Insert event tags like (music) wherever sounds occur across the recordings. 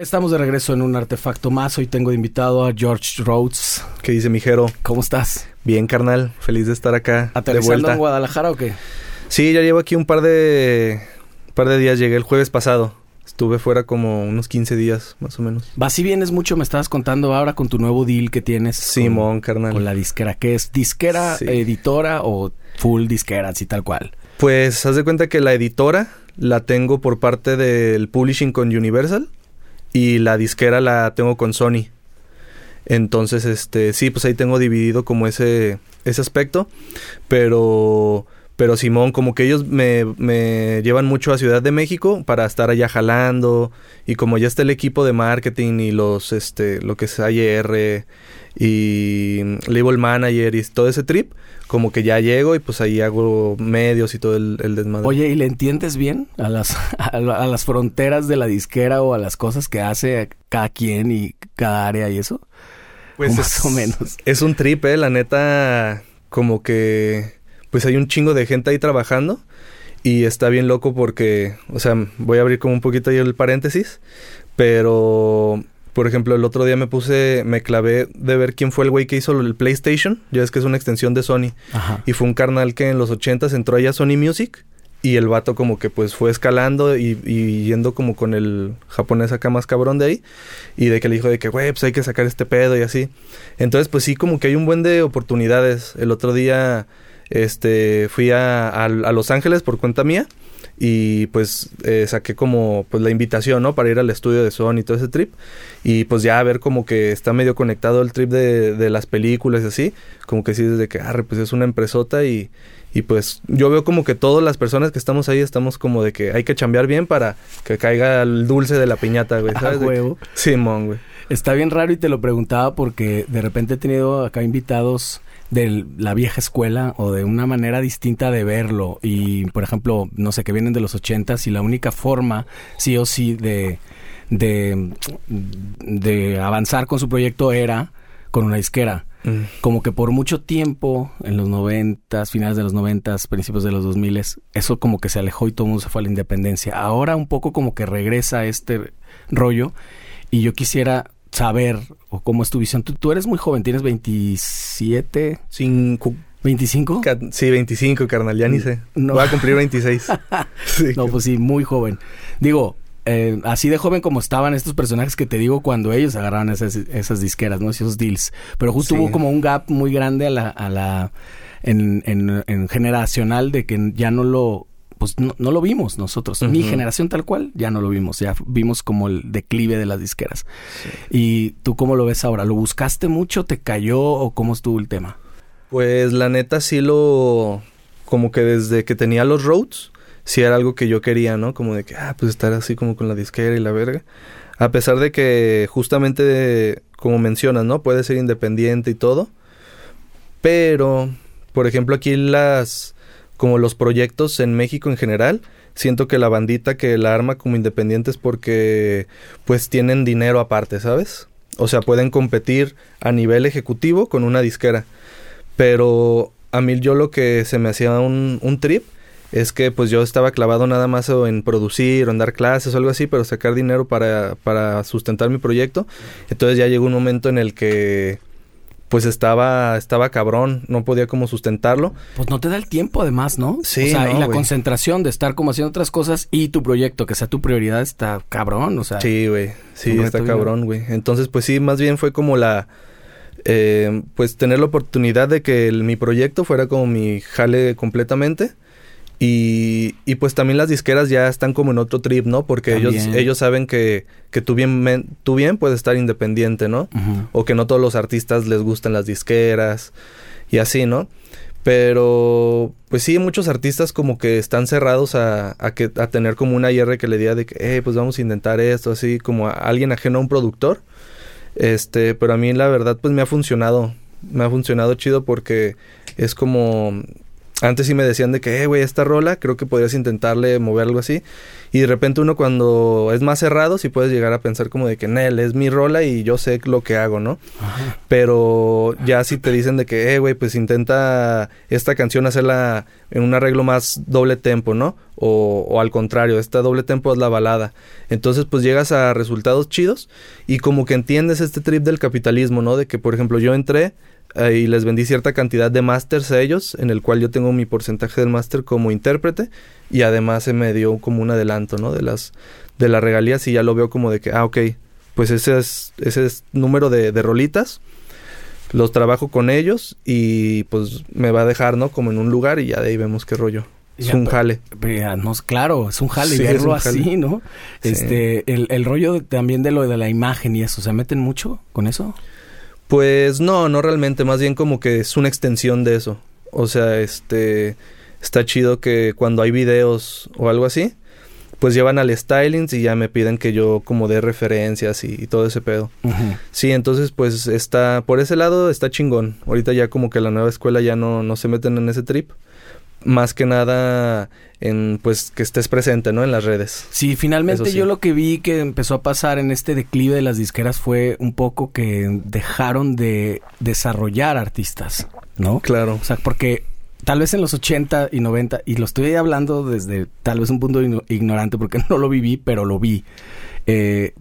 Estamos de regreso en un artefacto más. Hoy tengo de invitado a George Rhodes. ¿Qué dice mi Jero? ¿Cómo estás? Bien, carnal. Feliz de estar acá. ¿Aterrizando de vuelta. en Guadalajara o qué? Sí, ya llevo aquí un par de, par de días. Llegué el jueves pasado. Estuve fuera como unos 15 días, más o menos. Vas y vienes mucho, me estabas contando ahora con tu nuevo deal que tienes. Simón, con, carnal. Con la disquera. ¿Qué es? ¿Disquera, Sí. editora o full disquera, así tal cual? Pues, haz de cuenta que la editora la tengo por parte del publishing con Universal y la disquera la tengo con Sony. Entonces, este, sí, pues ahí tengo dividido como ese, ese aspecto. Pero, pero Simón, como que ellos me, me llevan mucho a Ciudad de México para estar allá jalando. Y como ya está el equipo de marketing y los, este, lo que es AR y label manager y todo ese trip, como que ya llego y pues ahí hago medios y todo el, el desmadre. Oye, ¿y le entiendes bien a las, (laughs) a, la- a las fronteras de la disquera o a las cosas que hace cada quien y cada área y eso? Pues o (laughs) más es- o menos. Es un trip, eh, la neta, como que pues hay un chingo de gente ahí trabajando y está bien loco porque, o sea, voy a abrir como un poquito ahí el paréntesis, pero por ejemplo, el otro día me puse, me clavé de ver quién fue el güey que hizo el PlayStation, ya es que es una extensión de Sony, Ajá. y fue un carnal que en los 80s entró allá a Sony Music y el vato como que pues fue escalando y, y yendo como con el japonés acá más cabrón de ahí y de que le dijo de que güey pues hay que sacar este pedo y así. Entonces pues sí como que hay un buen de oportunidades. El otro día este fui a, a- a Los Ángeles por cuenta mía y pues eh, saqué como pues la invitación, ¿no? Para ir al estudio de Sony y todo ese trip. Y pues ya a ver como que está medio conectado el trip de, de las películas y así. Como que sí, desde que, arre, pues es una empresota y, y pues yo veo como que todas las personas que estamos ahí estamos como de que hay que chambear bien para que caiga el dulce de la piñata, güey. (laughs) ¿Sabes? Huevo. Simón, güey. Está bien raro y te lo preguntaba porque de repente he tenido acá invitados de la vieja escuela o de una manera distinta de verlo. Y por ejemplo no sé que vienen de los ochentas y la única forma sí o sí de de, de avanzar con su proyecto era con una disquera. Mm. como que por mucho tiempo en los noventas finales de los noventas principios de los dos miles eso como que se alejó y todo el mundo se fue a la independencia. Ahora un poco como que regresa este rollo y yo quisiera saber o cómo es tu visión. Tú, tú eres muy joven, tienes 27, Cinco, 25. ca- sí, 25, carnal, ya ni sé. No. Voy a cumplir 26. (laughs) sí. No, pues sí, muy joven. Digo, eh, así de joven como estaban estos personajes que te digo cuando ellos agarraban esas, esas disqueras, ¿no? Esos deals. Pero justo Sí. hubo como un gap muy grande a la, a la en, en, en generacional de que ya no lo pues no, no lo vimos nosotros. Mi Ujú. generación tal cual ya no lo vimos. Ya vimos como el declive de las disqueras. ¿Y tú cómo lo ves ahora? ¿Lo buscaste mucho? ¿Te cayó o cómo estuvo el tema? Pues la neta sí lo... Como que desde que tenía los roads, sí era algo que yo quería, ¿no? Como de que, ah, pues estar así como con la disquera y la verga. A pesar de que justamente, como mencionas, ¿no? Puede ser independiente y todo. Pero, por ejemplo, aquí las... Como los proyectos en México en general, siento que la bandita que la arma como independiente es porque pues tienen dinero aparte, ¿sabes? O sea, pueden competir a nivel ejecutivo con una disquera. Pero a mí yo lo que se me hacía un, un trip es que pues yo estaba clavado nada más en producir o en dar clases o algo así, pero sacar dinero para, para sustentar mi proyecto. Entonces ya llegó un momento en el que pues estaba, estaba cabrón, no podía como sustentarlo. Pues no te da el tiempo además, ¿no? Sí, O sea, no, y la concentración de estar como haciendo otras cosas y tu proyecto, que sea tu prioridad, está cabrón, o sea. Sí, güey. Sí, está cabrón, güey. Entonces, pues sí, más bien fue como la... eh, pues tener la oportunidad de que el- mi proyecto fuera como mi jale completamente. Y, y pues también las disqueras ya están como en otro trip, ¿no? Porque ellos, También. ellos saben que, que tú, bien, men- tú bien puedes estar independiente, ¿no? O que no todos los artistas les gustan las disqueras y así, ¿no? Pero, pues sí, muchos artistas como que están cerrados a, a, que, a tener como una IR que le diga de que, eh, pues vamos a intentar esto, así como a alguien ajeno a un productor. Este, pero a mí la verdad pues me ha funcionado, me ha funcionado chido porque es como, antes sí me decían de que, eh, güey, esta rola, creo que podrías intentarle mover algo así. Y de repente uno cuando es más cerrado, sí puedes llegar a pensar como de que, Nel, es mi rola y yo sé lo que hago, ¿no? Pero ya si te dicen de que, eh, güey, pues intenta esta canción hacerla en un arreglo más doble tempo, ¿no? O, o al contrario, esta doble tempo es la balada. Entonces, pues llegas a resultados chidos y como que entiendes este trip del capitalismo, ¿no? De que, por ejemplo, yo entré y les vendí cierta cantidad de masters a ellos, en el cual yo tengo mi porcentaje del máster como intérprete y además se me dio como un adelanto, ¿no? De las de las regalías y ya lo veo como de que, ah, ok, pues ese es ese es número de, de rolitas, los trabajo con ellos y pues me va a dejar, ¿no? Como en un lugar y ya de ahí vemos qué rollo. Es un jale. no, claro, es un jale verlo así, ¿no? Este, el, el rollo también de lo de la imagen y eso, ¿se meten mucho con eso? Pues no, no realmente, más bien como que es una extensión de eso. O sea, este está chido que cuando hay videos o algo así, pues llevan al styling y ya me piden que yo como dé referencias y, todo ese pedo. Sí, entonces pues está, por ese lado está chingón. Ahorita ya como que la nueva escuela ya no, no se meten en ese trip más que nada en pues que estés presente, ¿no? En las redes. Sí, finalmente yo lo que vi que empezó a pasar en este declive de las disqueras fue un poco que dejaron de desarrollar artistas, ¿no? Claro. O sea, porque tal vez en los 80 y 90 y lo estoy hablando desde tal vez un punto ignorante porque (laughs) no lo viví, pero lo vi. Eh,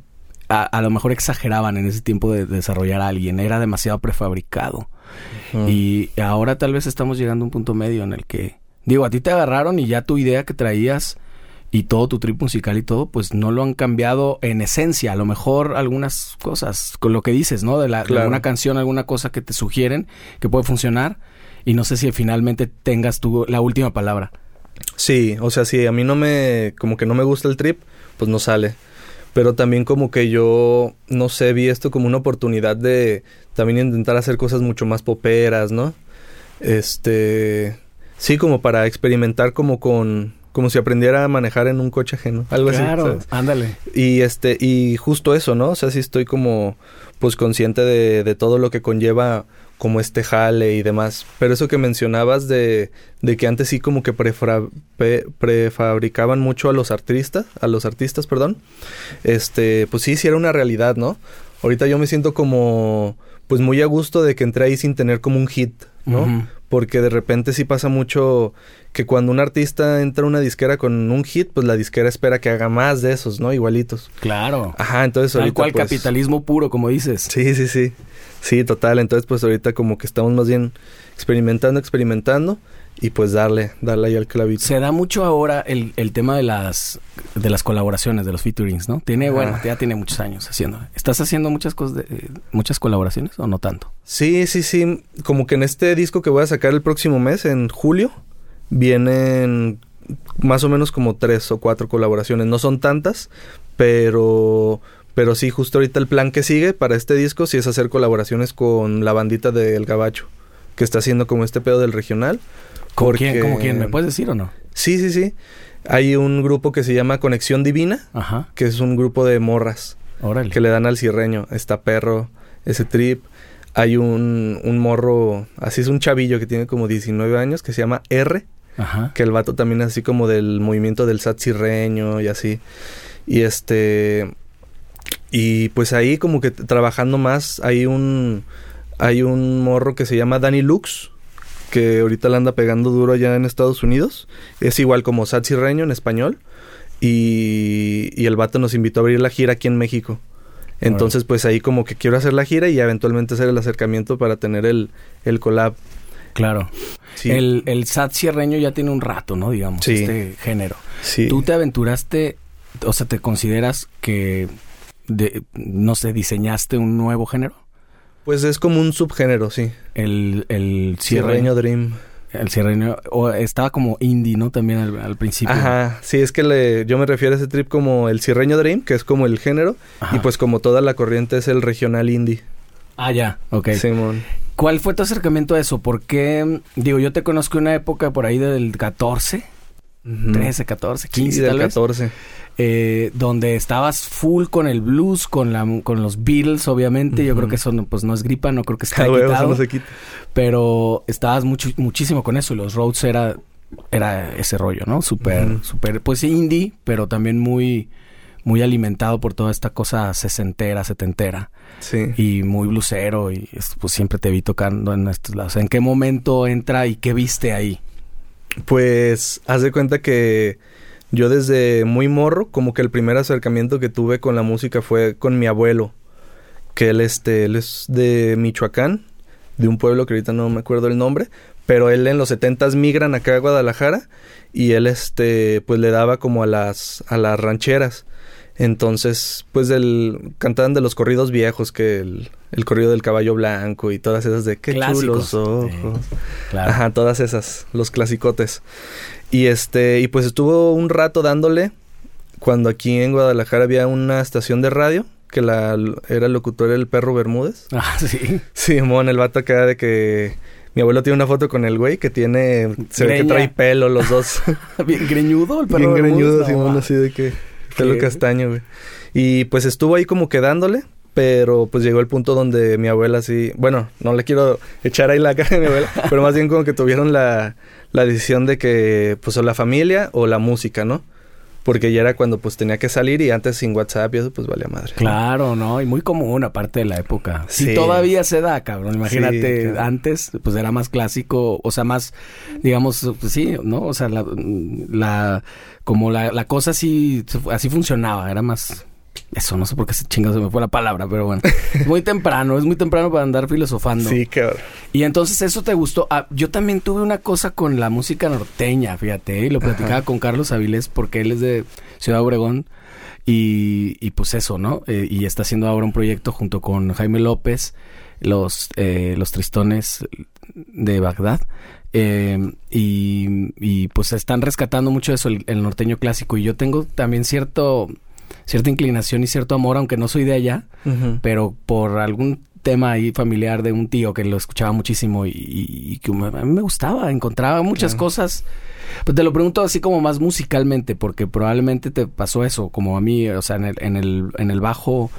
a, lo mejor exageraban en ese tiempo de desarrollar a alguien, era demasiado prefabricado. Y ahora tal vez estamos llegando a un punto medio en el que Digo, a ti te agarraron y ya tu idea que traías y todo tu trip musical y todo, pues no lo han cambiado en esencia. A lo mejor algunas cosas, con lo que dices, ¿no? De, la, alguna canción, alguna cosa que te sugieren que puede funcionar. Y no sé si finalmente tengas tú la última palabra. Sí, o sea, si a mí no me, como que no me gusta el trip, pues no sale. Pero también como que yo, no sé, vi esto como una oportunidad de también intentar hacer cosas mucho más poperas, ¿no? Este Sí, como para experimentar como con como si aprendiera a manejar en un coche ajeno, algo así. Claro, ándale. Y este y justo eso, ¿no? O sea, sí estoy como pues consciente de, de todo lo que conlleva como este jale y demás. Pero eso que mencionabas de, de que antes sí como que prefabricaban mucho a los artistas, a los artistas, perdón. Este, pues sí, sí era una realidad, ¿no? Ahorita yo me siento como pues muy a gusto de que entré ahí sin tener como un hit, ¿no? Porque de repente sí pasa mucho que cuando un artista entra a una disquera con un hit, pues la disquera espera que haga más de esos, ¿no? Igualitos. Claro. Ajá, entonces Tal cual pues capitalismo puro, como dices. Sí, sí, sí. Sí, total. Entonces, pues ahorita como que estamos más bien experimentando, experimentando y pues darle, darle ahí al clavito. Se da mucho ahora el, el tema de las de las colaboraciones, de los featurings, ¿no? Tiene, bueno, ya tiene muchos años haciendo. ¿Estás haciendo muchas cosas de, muchas colaboraciones o no tanto? Sí, sí, sí. Como que en este disco que voy a sacar el próximo mes, en julio, vienen más o menos como tres o cuatro colaboraciones. No son tantas, pero pero sí, justo ahorita el plan que sigue para este disco sí es hacer colaboraciones con la bandita del Gabacho, que está haciendo como este pedo del regional. ¿Cómo quién? ¿Cómo quién? ¿Me puedes decir o no? Sí, sí, sí. Hay un grupo que se llama Conexión Divina, que es un grupo de morras que le dan al cirreño. Está perro, ese trip. Hay un, un morro, así es un chavillo que tiene como 19 años, que se llama R, que el vato también es así como del movimiento del sat cirreño y así. Y este... Y pues ahí como que trabajando más, hay un... Hay un morro que se llama Danny Lux, que ahorita la anda pegando duro allá en Estados Unidos. Es igual como Satsi Reño en español. Y, y el vato nos invitó a abrir la gira aquí en México. Entonces, pues ahí como que quiero hacer la gira y eventualmente hacer el acercamiento para tener el, el collab. Claro. El, el SAT cierreño ya tiene un rato, ¿no? Digamos, este género. Sí. ¿Tú te aventuraste, o sea, te consideras que, de, no sé, diseñaste un nuevo género? Pues es como un subgénero, sí. El, el Cierreño Dream. El cierreño, o estaba como indie, ¿no? También al, principio. Ajá, sí, es que le, yo me refiero a ese trip como el cierreño dream, que es como el género, y pues como toda la corriente es el regional indie. Ah, ya, ok. Simón. ¿Cuál fue tu acercamiento a eso? Porque, digo, yo te conozco una época por ahí del 14, 13, 14, 15 sí, del tal vez. 14. Eh, donde estabas full con el blues, con la con los Beatles, obviamente. Yo creo que eso no, pues no es gripa, no creo que esté (laughs) Ah, quitado. no se quita. Pero estabas mucho, muchísimo con eso. Y los Rhodes era, era ese rollo, ¿no? Súper, súper, pues indie, pero también muy, muy alimentado por toda esta cosa sesentera, setentera. Sí. Y muy blusero. Y es- pues siempre te vi tocando en estos lados. ¿En qué momento entra y qué viste ahí? Pues haz de cuenta que yo desde muy morro, como que el primer acercamiento que tuve con la música fue con mi abuelo, que él este, él es de Michoacán, de un pueblo que ahorita no me acuerdo el nombre, pero él en los setentas migran acá a Guadalajara y él este pues le daba como a las a las rancheras. Entonces, pues el cantaban de los corridos viejos, que el, el corrido del caballo blanco y todas esas de qué Clásicos. chulos ojos. Claro. Ajá, todas esas, los clasicotes. Y este, y pues estuvo un rato dándole cuando aquí en Guadalajara había una estación de radio que la era el locutor el perro Bermúdez. (laughs) Ah, sí. Simón, el vato acá de que mi abuelo tiene una foto con el güey que tiene se ve que trae pelo los dos. (laughs) Bien greñudo el perro. Bien Bermúdez, greñudo, no, así de que pelo castaño, güey. Y pues estuvo ahí como quedándole, pero pues llegó el punto donde mi abuela sí, bueno, no le quiero echar ahí la (laughs) cara de mi abuela, pero más bien como que tuvieron la, la decisión de que pues o la familia o la música, ¿no? Porque ya era cuando pues tenía que salir y antes sin WhatsApp y eso pues valía madre. Claro, ¿no? Y muy común, aparte de la época. Sí, Sí. todavía se da, cabrón. Imagínate, Sí, claro. antes, pues era más clásico, o sea, más, digamos, pues, sí, ¿no? O sea, la, la como la, la cosa así, así funcionaba, era más... Eso, no sé por qué se chinga se me fue la palabra, pero bueno. Es muy temprano, es muy temprano para andar filosofando. Sí, cabrón. Y entonces eso te gustó. Ah, yo también tuve una cosa con la música norteña, fíjate, y lo platicaba Ajá. con Carlos Avilés porque él es de Ciudad Obregón y, y pues eso, ¿no? Eh, y está haciendo ahora un proyecto junto con Jaime López, los, eh, los Tristones de Bagdad. Eh, y, y, pues están rescatando mucho eso, el, el norteño clásico. Y yo tengo también cierto cierta inclinación y cierto amor, aunque no soy de allá, pero por algún tema ahí familiar de un tío que lo escuchaba muchísimo y, y- y que me- a mí me gustaba, encontraba muchas Claro. cosas. Pues te lo pregunto así como más musicalmente, porque probablemente te pasó eso, como a mí, o sea, en el, en el, en el bajo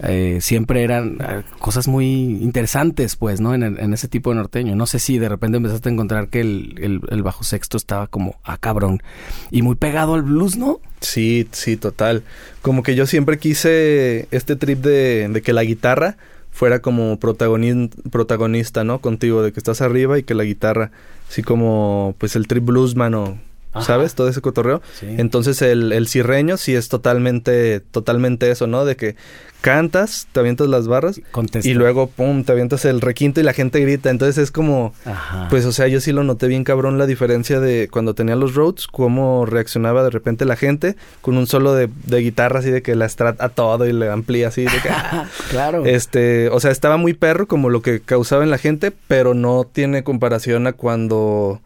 eh, siempre eran eh, cosas muy interesantes, pues, ¿no? En, ese tipo de norteño. No sé si de repente empezaste a encontrar que el, el, bajo sexto estaba como, ah, cabrón, y muy pegado al blues, ¿no? Sí, sí, total. Como que yo siempre quise este trip de, de que la guitarra fuera como protagoni- protagonista, ¿no? Contigo, de que estás arriba y que la guitarra, así como pues el trip bluesman o, Ajá. ¿sabes? Todo ese cotorreo. Sí. Entonces el, el cirreño sí es totalmente, totalmente eso, ¿no? De que cantas, te avientas las barras Contesta. y luego, pum, te avientas el requinto y la gente grita. Entonces es como... Ajá. Pues, o sea, yo sí lo noté bien cabrón la diferencia de cuando tenía los Rhodes, cómo reaccionaba de repente la gente con un solo de, de guitarra así de que la strat a todo y le amplía así de que... (laughs) (laughs) claro. este, o sea, estaba muy perro como lo que causaba en la gente, pero no tiene comparación a cuando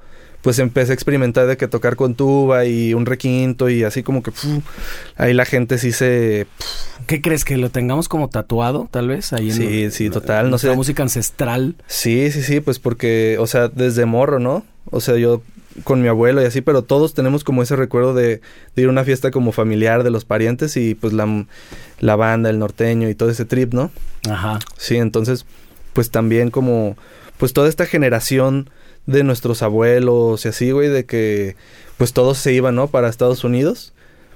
pues empecé a experimentar de que tocar con tuba y un requinto y así como que ahí la gente sí se ¿Qué crees? ¿Que lo tengamos como tatuado, tal vez? Ahí en Sí, sí, total, no nuestra sé. música ancestral. Sí, sí, sí, pues porque, o sea, desde morro, ¿no? O sea, yo con mi abuelo y así, pero todos tenemos como ese recuerdo de, de ir a una fiesta como familiar de los parientes y pues la, la banda, el norteño y todo ese trip, ¿no? Ajá. Sí, entonces, pues también como, pues toda esta generación de nuestros abuelos y así, güey, de que pues todos se iban, ¿no? Para Estados Unidos.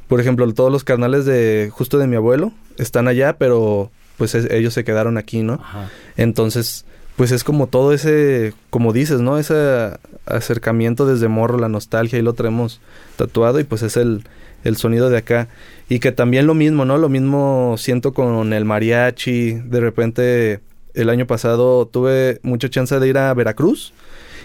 Por ejemplo, todos los carnales de justo de mi abuelo están allá, pero pues es- ellos se quedaron aquí, ¿no? Ajá. Entonces, pues es como todo ese, como dices, ¿no? Ese acercamiento desde morro, la nostalgia, y lo traemos tatuado y pues es el, el sonido de acá. Y que también lo mismo, ¿no? Lo mismo siento con el mariachi. De repente, el año pasado tuve mucha chance de ir a Veracruz.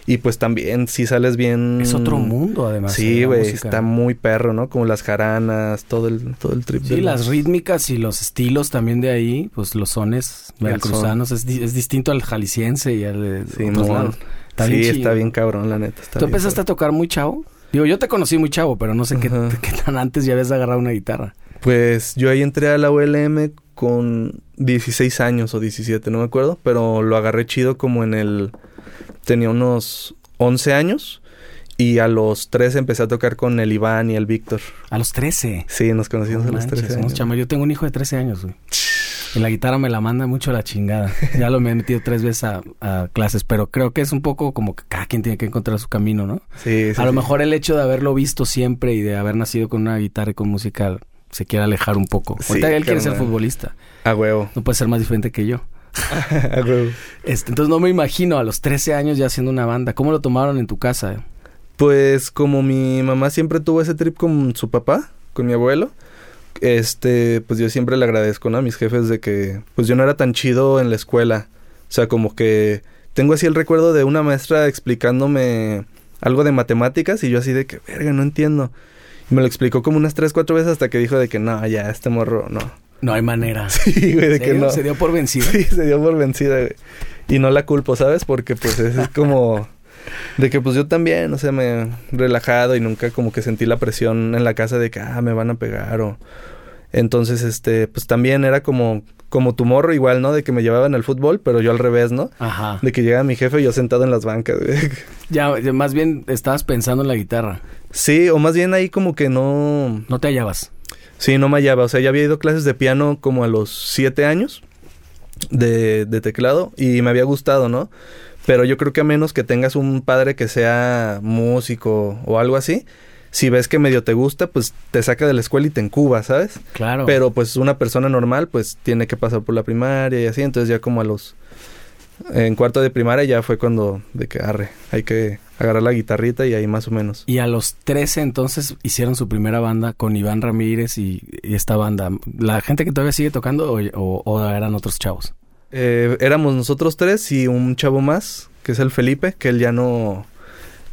Y pues también si sales bien... Es otro mundo, además. Sí, eh, güey, está muy perro, ¿no? Como las jaranas, todo el, todo el trip. Sí, las rítmicas y los estilos también de ahí, pues los sones veracruzanos, es, di- es distinto al jalisciense y al de Sí, otros mon. lados. Está sí, bien está bien cabrón, la neta. está ¿Tú empezaste a tocar muy chavo? Digo, yo te conocí muy chavo, pero no sé qué, (laughs) qué tan antes ya habías agarrado una guitarra. Pues yo ahí entré a la ULM con 16 años o 17, no me acuerdo, pero lo agarré chido como en el... Tenía unos 11 años Y a los 13 empecé a tocar con el Iván y el Víctor. ¿A los 13? Sí, nos conocimos a los 13 años. Yo tengo un hijo de 13 años, güey. Y la guitarra me la manda mucho a la chingada. (laughs) Ya lo me he metido tres veces a, clases, pero creo que es un poco como que cada quien tiene que encontrar su camino, ¿no? Sí, sí. A lo mejor el hecho de haberlo visto siempre y de haber nacido con una guitarra y con música se quiere alejar un poco. Ahorita él quiere ser futbolista. A huevo. No puede ser más diferente que yo. (laughs) a huevo. Este, entonces no me imagino a los 13 años ya haciendo una banda. ¿Cómo lo tomaron en tu casa? Pues como mi mamá siempre tuvo ese trip con su papá, con mi abuelo, este, pues yo siempre le agradezco, ¿no? A mis jefes de que, pues yo no era tan chido en la escuela. O sea, como que tengo así el recuerdo de una maestra explicándome algo de matemáticas y yo así de que, verga, no entiendo. Me lo explicó como unas tres, cuatro veces hasta que dijo de que no, ya, este morro, no. No hay manera. (laughs) Sí, güey, de que no. Se dio por vencida. Sí, se dio por vencida, güey. Y no la culpo, ¿sabes? Porque pues es como... De que pues yo también, o sea, me he relajado y nunca como que sentí la presión en la casa de que, ah, me van a pegar o... Entonces, este, pues también era como, como tu morro igual, ¿no? De que me llevaban al fútbol, pero yo al revés, ¿no? Ajá. De que llega mi jefe y yo sentado en las bancas. (laughs) Ya, más bien estabas pensando en la guitarra. Sí, o más bien ahí como que no... No te hallabas. Sí, no me hallaba. O sea, ya había ido clases de piano como a los siete años de, de teclado y me había gustado, ¿no? Pero yo creo que a menos que tengas un padre que sea músico o algo así, si ves que medio te gusta, pues te saca de la escuela y te encuba, ¿sabes? Claro. Pero pues una persona normal, pues tiene que pasar por la primaria y así. Entonces ya como a los... En cuarto de primaria ya fue cuando de que arre, hay que agarrar la guitarrita y ahí más o menos. Y a los 13 entonces hicieron su primera banda con Iván Ramírez y, esta banda. ¿La gente que todavía sigue tocando o, eran otros chavos? Eh, éramos nosotros tres y un chavo más, que es el Felipe, que él ya no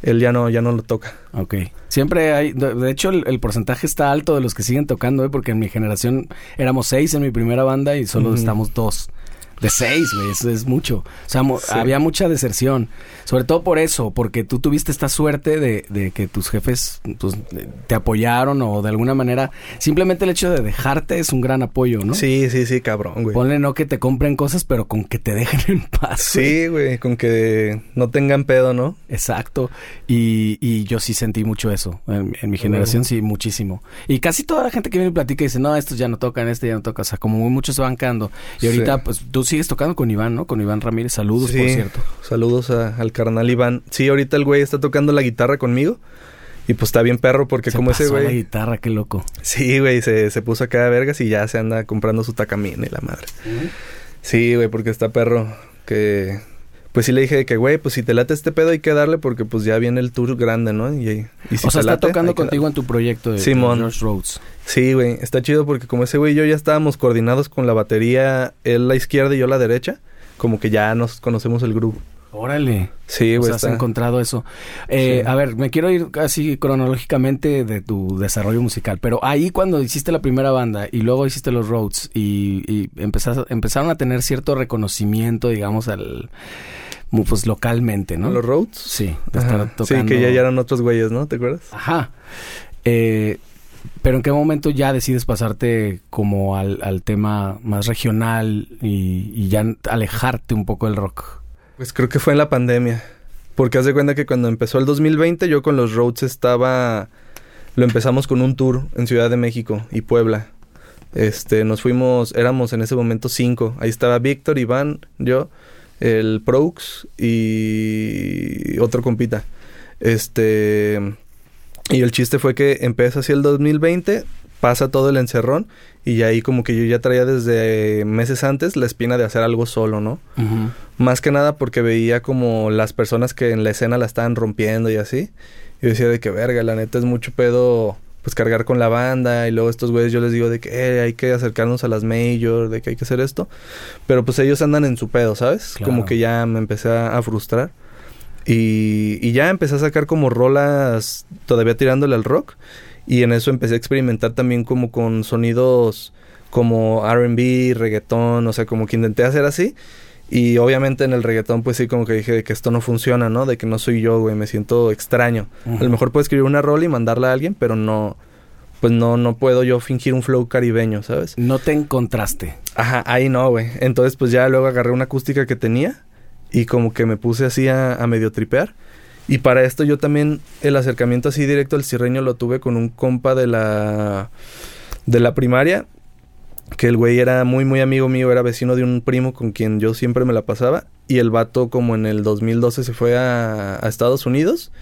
él ya no, ya no lo toca. Ok. Siempre hay, de, hecho el, porcentaje está alto de los que siguen tocando, ¿eh? porque en mi generación éramos seis en mi primera banda y solo estamos dos. De seis, güey, eso es mucho. O sea, había mucha deserción. Sobre todo por eso, porque tú tuviste esta suerte de, de que tus jefes pues, te apoyaron o de alguna manera. Simplemente el hecho de dejarte es un gran apoyo, ¿no? Sí, sí, sí, cabrón, güey. Ponle no que te compren cosas, pero con que te dejen en paz. Sí, güey, con que no tengan pedo, ¿no? Exacto. Y, y yo sí sentí mucho eso. En, mi generación, sí, muchísimo. Y casi toda la gente que viene y platica dice, no, estos ya no tocan, este ya no toca. O sea, como muchos se van quedando. Y ahorita, pues tú sigues tocando con Iván, ¿no? Con Iván Ramírez. Saludos, por cierto. Saludos al carnal Iván. Sí, ahorita el güey está tocando la guitarra conmigo. Y pues está bien perro porque como ese güey... la guitarra, qué loco. Sí, güey, se, se puso acá de vergas y ya se anda comprando su tacamina y la madre. Sí, güey, porque está perro que... Pues sí le dije que, güey, pues si te late este pedo hay que darle porque pues ya viene el tour grande, ¿no? Y, y si o sea, está tocando contigo en tu proyecto de, Simón. Roads. Sí, güey, está chido porque como ese güey y yo ya estábamos coordinados con la batería, él la izquierda y yo la derecha, como que ya nos conocemos el grupo. Órale. Sí, güey. has encontrado eso. Eh, A ver, me quiero ir casi cronológicamente de tu desarrollo musical, pero ahí cuando hiciste la primera banda y luego hiciste los Roads y, y empezaron a tener cierto reconocimiento, digamos, al pues localmente, ¿no? ¿Los Roads? Sí, Sí, que ya, eran otros güeyes, ¿no? ¿Te acuerdas? Ajá. Eh, pero ¿en qué momento ya decides pasarte como al, al tema más regional y, y ya alejarte un poco del rock? Pues creo que fue en la pandemia. Porque haz de cuenta que cuando empezó el 2020 yo con los Roads estaba... Lo empezamos con un tour en Ciudad de México y Puebla. Este, nos fuimos, éramos en ese momento cinco. Ahí estaba Víctor, Iván, yo, el Proux y otro compita. Este, y el chiste fue que empezó así el 2020, pasa todo el encerrón y ahí como que yo ya traía desde meses antes la espina de hacer algo solo, ¿no? Más que nada porque veía como las personas que en la escena la estaban rompiendo y así. Y decía de que verga, la neta es mucho pedo pues cargar con la banda y luego estos güeyes yo les digo de que eh, hay que acercarnos a las major, de que hay que hacer esto. Pero pues ellos andan en su pedo, ¿sabes? Como que ya me empecé a, frustrar. Y, y ya empecé a sacar como rolas todavía tirándole al rock. Y en eso empecé a experimentar también como con sonidos como RB, reggaetón, o sea, como que intenté hacer así. Y obviamente en el reggaetón, pues sí, como que dije de que esto no funciona, ¿no? De que no soy yo, güey, me siento extraño. A lo mejor puedo escribir una rola y mandarla a alguien, pero no, pues no, no puedo yo fingir un flow caribeño, ¿sabes? No te encontraste. Ajá, ahí no, güey. Entonces, pues ya luego agarré una acústica que tenía y como que me puse así a, a medio tripear. Y para esto yo también el acercamiento así directo al cirreño lo tuve con un compa de la de la primaria que el güey era muy muy amigo mío, era vecino de un primo con quien yo siempre me la pasaba y el vato como en el 2012 se fue a, Estados Unidos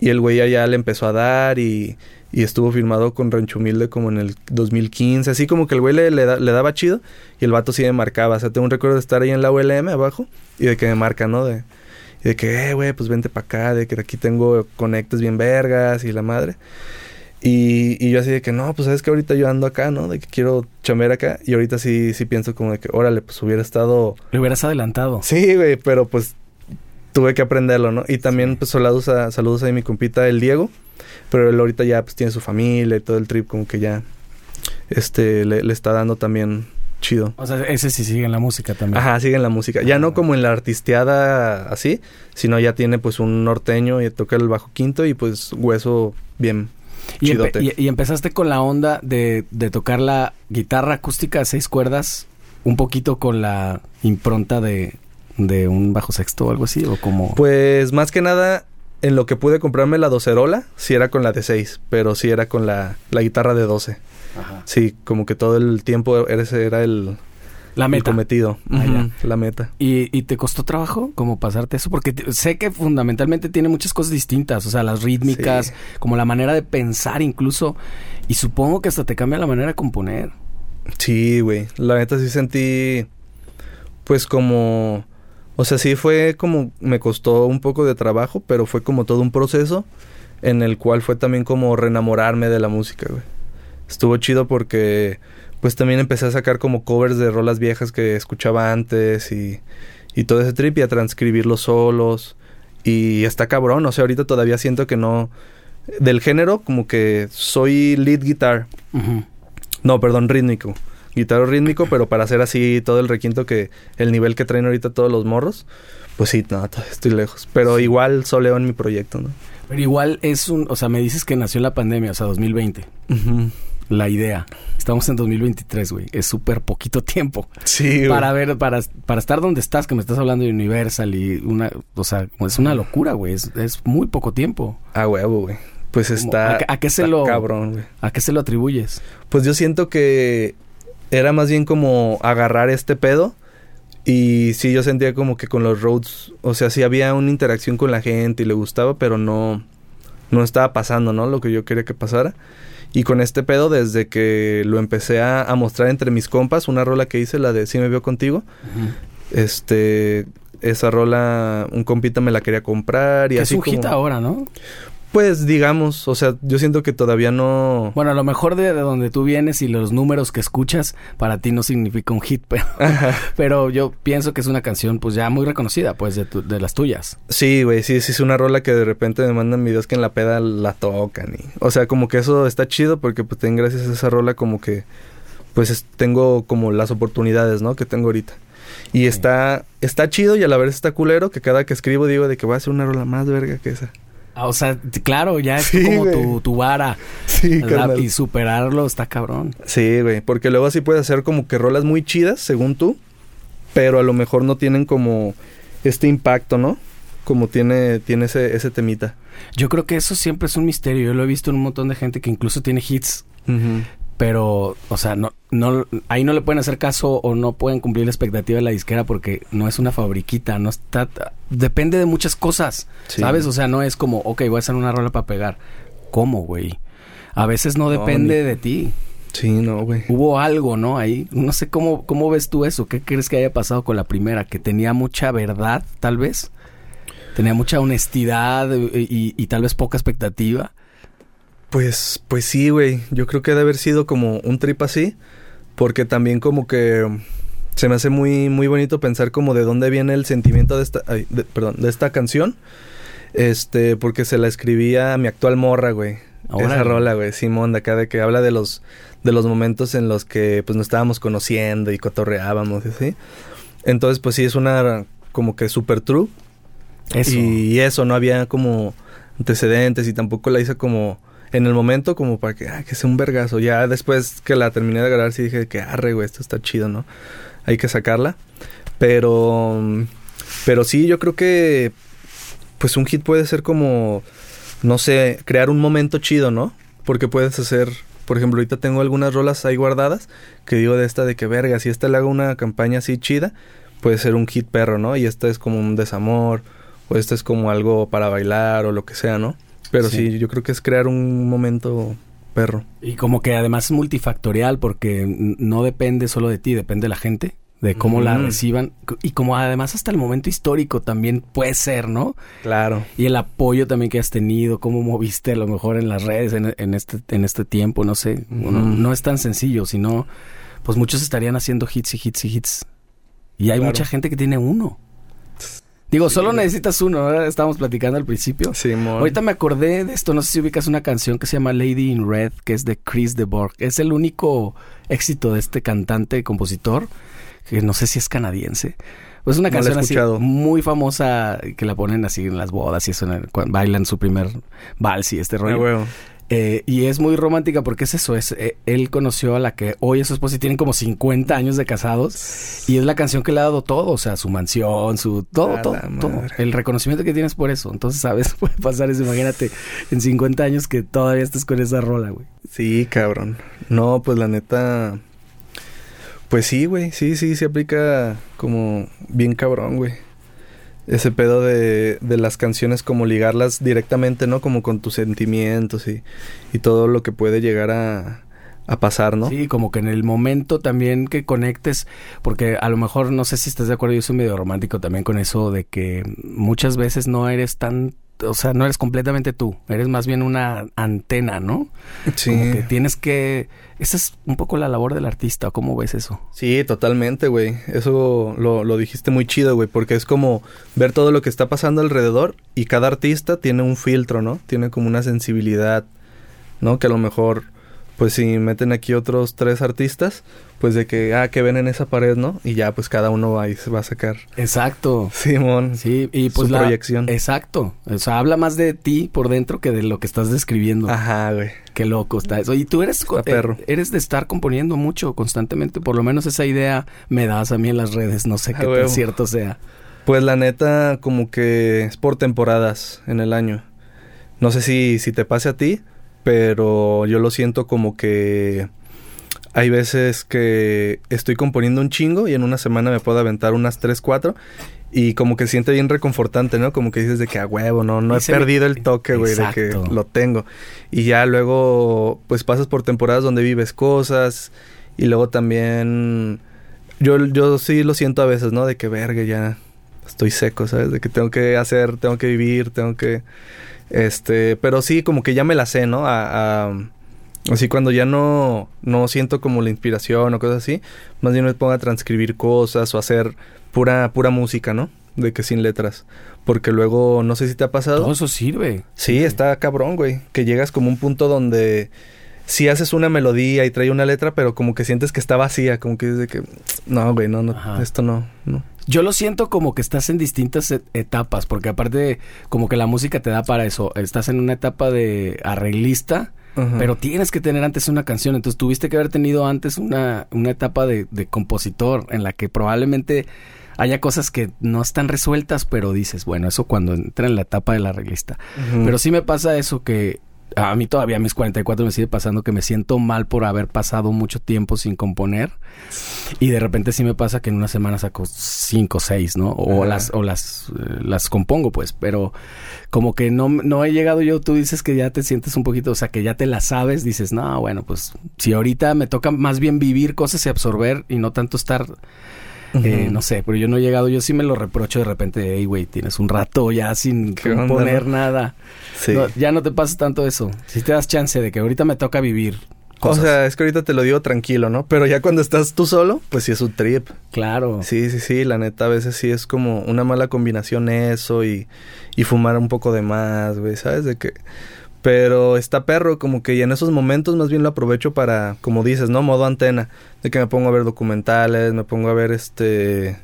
y el güey allá le empezó a dar y, y estuvo firmado con Rancho Humilde como en el 2015, así como que el güey le, le, daba chido y el vato sí me marcaba, o sea, tengo un recuerdo de estar ahí en la ULM abajo y de que me marca, ¿no? De, y de que, eh, güey, pues vente para acá, de que aquí tengo conectes bien vergas y la madre. Y, y, yo así de que, no, pues sabes que ahorita yo ando acá, ¿no? De que quiero chambear acá. Y ahorita sí, sí pienso como de que, órale, pues hubiera estado... Le hubieras adelantado. Sí, güey, pero pues tuve que aprenderlo, ¿no? Y también, pues saludos a, saludos a mi compita, el Diego. Pero él ahorita ya pues tiene su familia y todo el trip como que ya este le, le está dando también chido. O sea, ese sí sigue en la música también. Ajá, sigue en la música. Ya no como en la artisteada así, sino ya tiene pues un norteño y toca el bajo quinto y pues hueso bien y, empe y, y, empezaste con la onda de, de, tocar la guitarra acústica a seis cuerdas, un poquito con la impronta de, de un bajo sexto o algo así, o como... Pues más que nada, en lo que pude comprarme la docerola, sí era con la de seis, pero sí era con la, la guitarra de doce. Ajá. Sí, como que todo el tiempo ese era el, la meta. El cometido. Uh -huh, la meta. ¿Y, ¿Y, te costó trabajo como pasarte eso? Porque sé que fundamentalmente tiene muchas cosas distintas. O sea, las rítmicas, sí. como la manera de pensar incluso. Y supongo que hasta te cambia la manera de componer. Sí, güey. La neta sí sentí... Pues como... O sea, sí fue como... Me costó un poco de trabajo, pero fue como todo un proceso en el cual fue también como reenamorarme de la música, güey. Estuvo chido porque pues también empecé a sacar como covers de rolas viejas que escuchaba antes y, y todo ese trip y a transcribirlos solos. Y está cabrón, o sea, ahorita todavía siento que no... Del género, como que soy lead guitar. Uh -huh. No, perdón, rítmico. Guitarro rítmico, (clears throat) pero para hacer así todo el requinto que... El nivel que traen ahorita todos los morros. Pues sí, no, estoy lejos. Pero igual soleo en mi proyecto, ¿no? Pero igual es un... O sea, me dices que nació la pandemia, o sea, 2020. Uh -huh la idea. Estamos en 2023, güey. Es súper poquito tiempo. Sí, güey. Para ver, para, para estar donde estás, que me estás hablando de Universal y una... O sea, es una locura, güey. Es, es muy poco tiempo. Ah, huevo, güey. Pues está... ¿A, a qué se lo... Cabrón, güey. ¿A qué se lo atribuyes? Pues yo siento que era más bien como agarrar este pedo. Y sí, yo sentía como que con los roads... O sea, sí había una interacción con la gente y le gustaba, pero no... No estaba pasando, ¿no? Lo que yo quería que pasara. Y con este pedo, desde que lo empecé a, a, mostrar entre mis compas, una rola que hice, la de Si me veo contigo, uh -huh. este, esa rola, un compita me la quería comprar y que así es como, hit ahora, ¿no? Pues digamos, o sea, yo siento que todavía no... Bueno, a lo mejor de, de donde tú vienes y los números que escuchas, para ti no significa un hit, pero, (laughs) pero yo pienso que es una canción pues ya muy reconocida, pues de, tu, de las tuyas. Sí, güey, sí, sí, es una rola que de repente me mandan videos que en la peda la tocan y... O sea, como que eso está chido porque pues ten, gracias a esa rola como que pues es, tengo como las oportunidades, ¿no? Que tengo ahorita. Y sí. está, está chido y a la vez está culero que cada que escribo digo de que voy a hacer una rola más verga que esa. Ah, o sea, claro, ya es sí, como tu, tu, vara. Sí. Y superarlo está cabrón. Sí, güey. Porque luego así puedes hacer como que rolas muy chidas, según tú. Pero a lo mejor no tienen como este impacto, ¿no? Como tiene, tiene ese, ese temita. Yo creo que eso siempre es un misterio. Yo lo he visto en un montón de gente que incluso tiene hits. Uh -huh. Pero, o sea, no, no, ahí no le pueden hacer caso o no pueden cumplir la expectativa de la disquera porque no es una fabriquita, no está, depende de muchas cosas, sí. ¿sabes? O sea, no es como, ok, voy a hacer una rola para pegar. ¿Cómo, güey? A veces no depende no, de ti. Sí, no, güey. Hubo algo, ¿no? Ahí, no sé cómo, cómo ves tú eso. ¿Qué crees que haya pasado con la primera? Que tenía mucha verdad, tal vez. Tenía mucha honestidad y, y, y tal vez poca expectativa. Pues, pues sí, güey. Yo creo que debe haber sido como un trip así. Porque también como que se me hace muy, muy bonito pensar como de dónde viene el sentimiento de esta, ay, de, perdón, de esta canción. Este, porque se la escribía a mi actual morra, güey. Ahora, Esa rola, güey, Simón, de acá, de que habla de los, de los momentos en los que pues nos estábamos conociendo y cotorreábamos y así. Entonces, pues sí, es una como que super true. Eso. Y eso, no había como antecedentes y tampoco la hice como en el momento como para que, ah, que sea un vergazo. Ya después que la terminé de grabar sí dije que, arre, güey, esto está chido, ¿no? Hay que sacarla. Pero, pero sí, yo creo que, pues un hit puede ser como, no sé, crear un momento chido, ¿no? Porque puedes hacer, por ejemplo, ahorita tengo algunas rolas ahí guardadas que digo de esta de que verga, si esta le hago una campaña así chida, puede ser un hit perro, ¿no? Y esta es como un desamor, o esta es como algo para bailar o lo que sea, ¿no? Pero sí, yo creo que es crear un momento perro. Y como que además es multifactorial porque no depende solo de ti, depende de la gente de cómo la reciban y como además hasta el momento histórico también puede ser, ¿no? Claro. Y el apoyo también que has tenido, cómo moviste a lo mejor en las redes en, este en este tiempo, no sé, no, es tan sencillo, sino pues muchos estarían haciendo hits y hits y hits. Y hay mucha gente que tiene uno. Digo, solo necesitas uno, ¿verdad? Estábamos platicando al principio. Sí, Ahorita me acordé de esto, no sé si ubicas una canción que se llama Lady in Red, que es de Chris DeBorg. Es el único éxito de este cantante compositor que no sé si es canadiense. Es una canción así muy famosa que la ponen así en las bodas y eso, cuando bailan su primer vals y este rollo. Eh, y es muy romántica porque es eso, es eh, él conoció a la que hoy es su esposa y tienen como 50 años de casados y es la canción que le ha dado todo, o sea, su mansión, su todo, todo, todo, el reconocimiento que tienes por eso. Entonces, sabes, (laughs) puede pasar eso, imagínate en 50 años que todavía estés con esa rola, güey. Sí, cabrón. No, pues la neta pues sí, güey, sí, sí, se aplica como bien cabrón, güey. Ese pedo de, de las canciones como ligarlas directamente, ¿no? Como con tus sentimientos y, y todo lo que puede llegar a, a pasar, ¿no? Sí, como que en el momento también que conectes, porque a lo mejor no sé si estás de acuerdo, yo soy medio romántico también con eso de que muchas veces no eres tan o sea, no eres completamente tú, eres más bien una antena, ¿no? Sí. Como que tienes que... Esa es un poco la labor del artista, ¿cómo ves eso? Sí, totalmente, güey. Eso lo, lo dijiste muy chido, güey, porque es como ver todo lo que está pasando alrededor y cada artista tiene un filtro, ¿no? Tiene como una sensibilidad, ¿no? Que a lo mejor pues si meten aquí otros tres artistas, pues de que, ah, que ven en esa pared, ¿no? Y ya, pues cada uno va y se va a sacar. Exacto. Simón. Sí, y pues la proyección. Exacto. O sea, habla más de ti por dentro que de lo que estás describiendo. Ajá, güey. Qué loco está eso. Y tú eres, perro. Eh, eres de estar componiendo mucho constantemente. Por lo menos esa idea me das a mí en las redes. No sé qué tan cierto sea. Pues la neta, como que es por temporadas en el año. No sé si, si te pase a ti, pero yo lo siento como que hay veces que estoy componiendo un chingo y en una semana me puedo aventar unas 3, 4 y como que siente bien reconfortante, ¿no? Como que dices de que a huevo, no, no he perdido el toque, güey, de que lo tengo. Y ya luego, pues pasas por temporadas donde vives cosas y luego también, yo, yo sí lo siento a veces, ¿no? De que verga, ya estoy seco, ¿sabes? De que tengo que hacer, tengo que vivir, tengo que este, pero sí, como que ya me la sé, ¿no? A, así cuando ya no, no siento como la inspiración o cosas así, más bien me pongo a transcribir cosas o hacer pura, pura música, ¿no? De que sin letras. Porque luego, no sé si te ha pasado. Todo eso sirve. Sí, está cabrón, güey. Que llegas como un punto donde sí haces una melodía y trae una letra, pero como que sientes que está vacía, como que dices que no, güey, no, no, esto no, no. Yo lo siento como que estás en distintas etapas, porque aparte como que la música te da para eso. Estás en una etapa de arreglista, pero tienes que tener antes una canción. Entonces tuviste que haber tenido antes una, una etapa de, de compositor en la que probablemente haya cosas que no están resueltas, pero dices, bueno, eso cuando entra en la etapa del arreglista. Pero sí me pasa eso que a mí todavía a mis 44 me sigue pasando que me siento mal por haber pasado mucho tiempo sin componer. Y de repente sí me pasa que en una semana saco cinco o seis, ¿no? O las o las eh, las compongo pues, pero como que no no he llegado yo, tú dices que ya te sientes un poquito, o sea, que ya te la sabes, dices, "No, bueno, pues si ahorita me toca más bien vivir cosas y absorber y no tanto estar eh, no sé, pero yo no he llegado, yo sí me lo reprocho de repente, hey, güey, tienes un rato ya sin (laughs) poner nada. ya no te pasa tanto eso. Si te das chance de que ahorita me toca vivir. O sea, es que ahorita te lo digo tranquilo, ¿no? Pero ya cuando estás tú solo, pues sí es un trip. Claro. Sí, sí, sí, la neta a veces sí es como una mala combinación eso y, y fumar un poco de más, güey, ¿sabes? De que pero está perro, como que en esos momentos más bien lo aprovecho para, como dices, ¿no? Modo antena. De que me pongo a ver documentales, me pongo a ver este.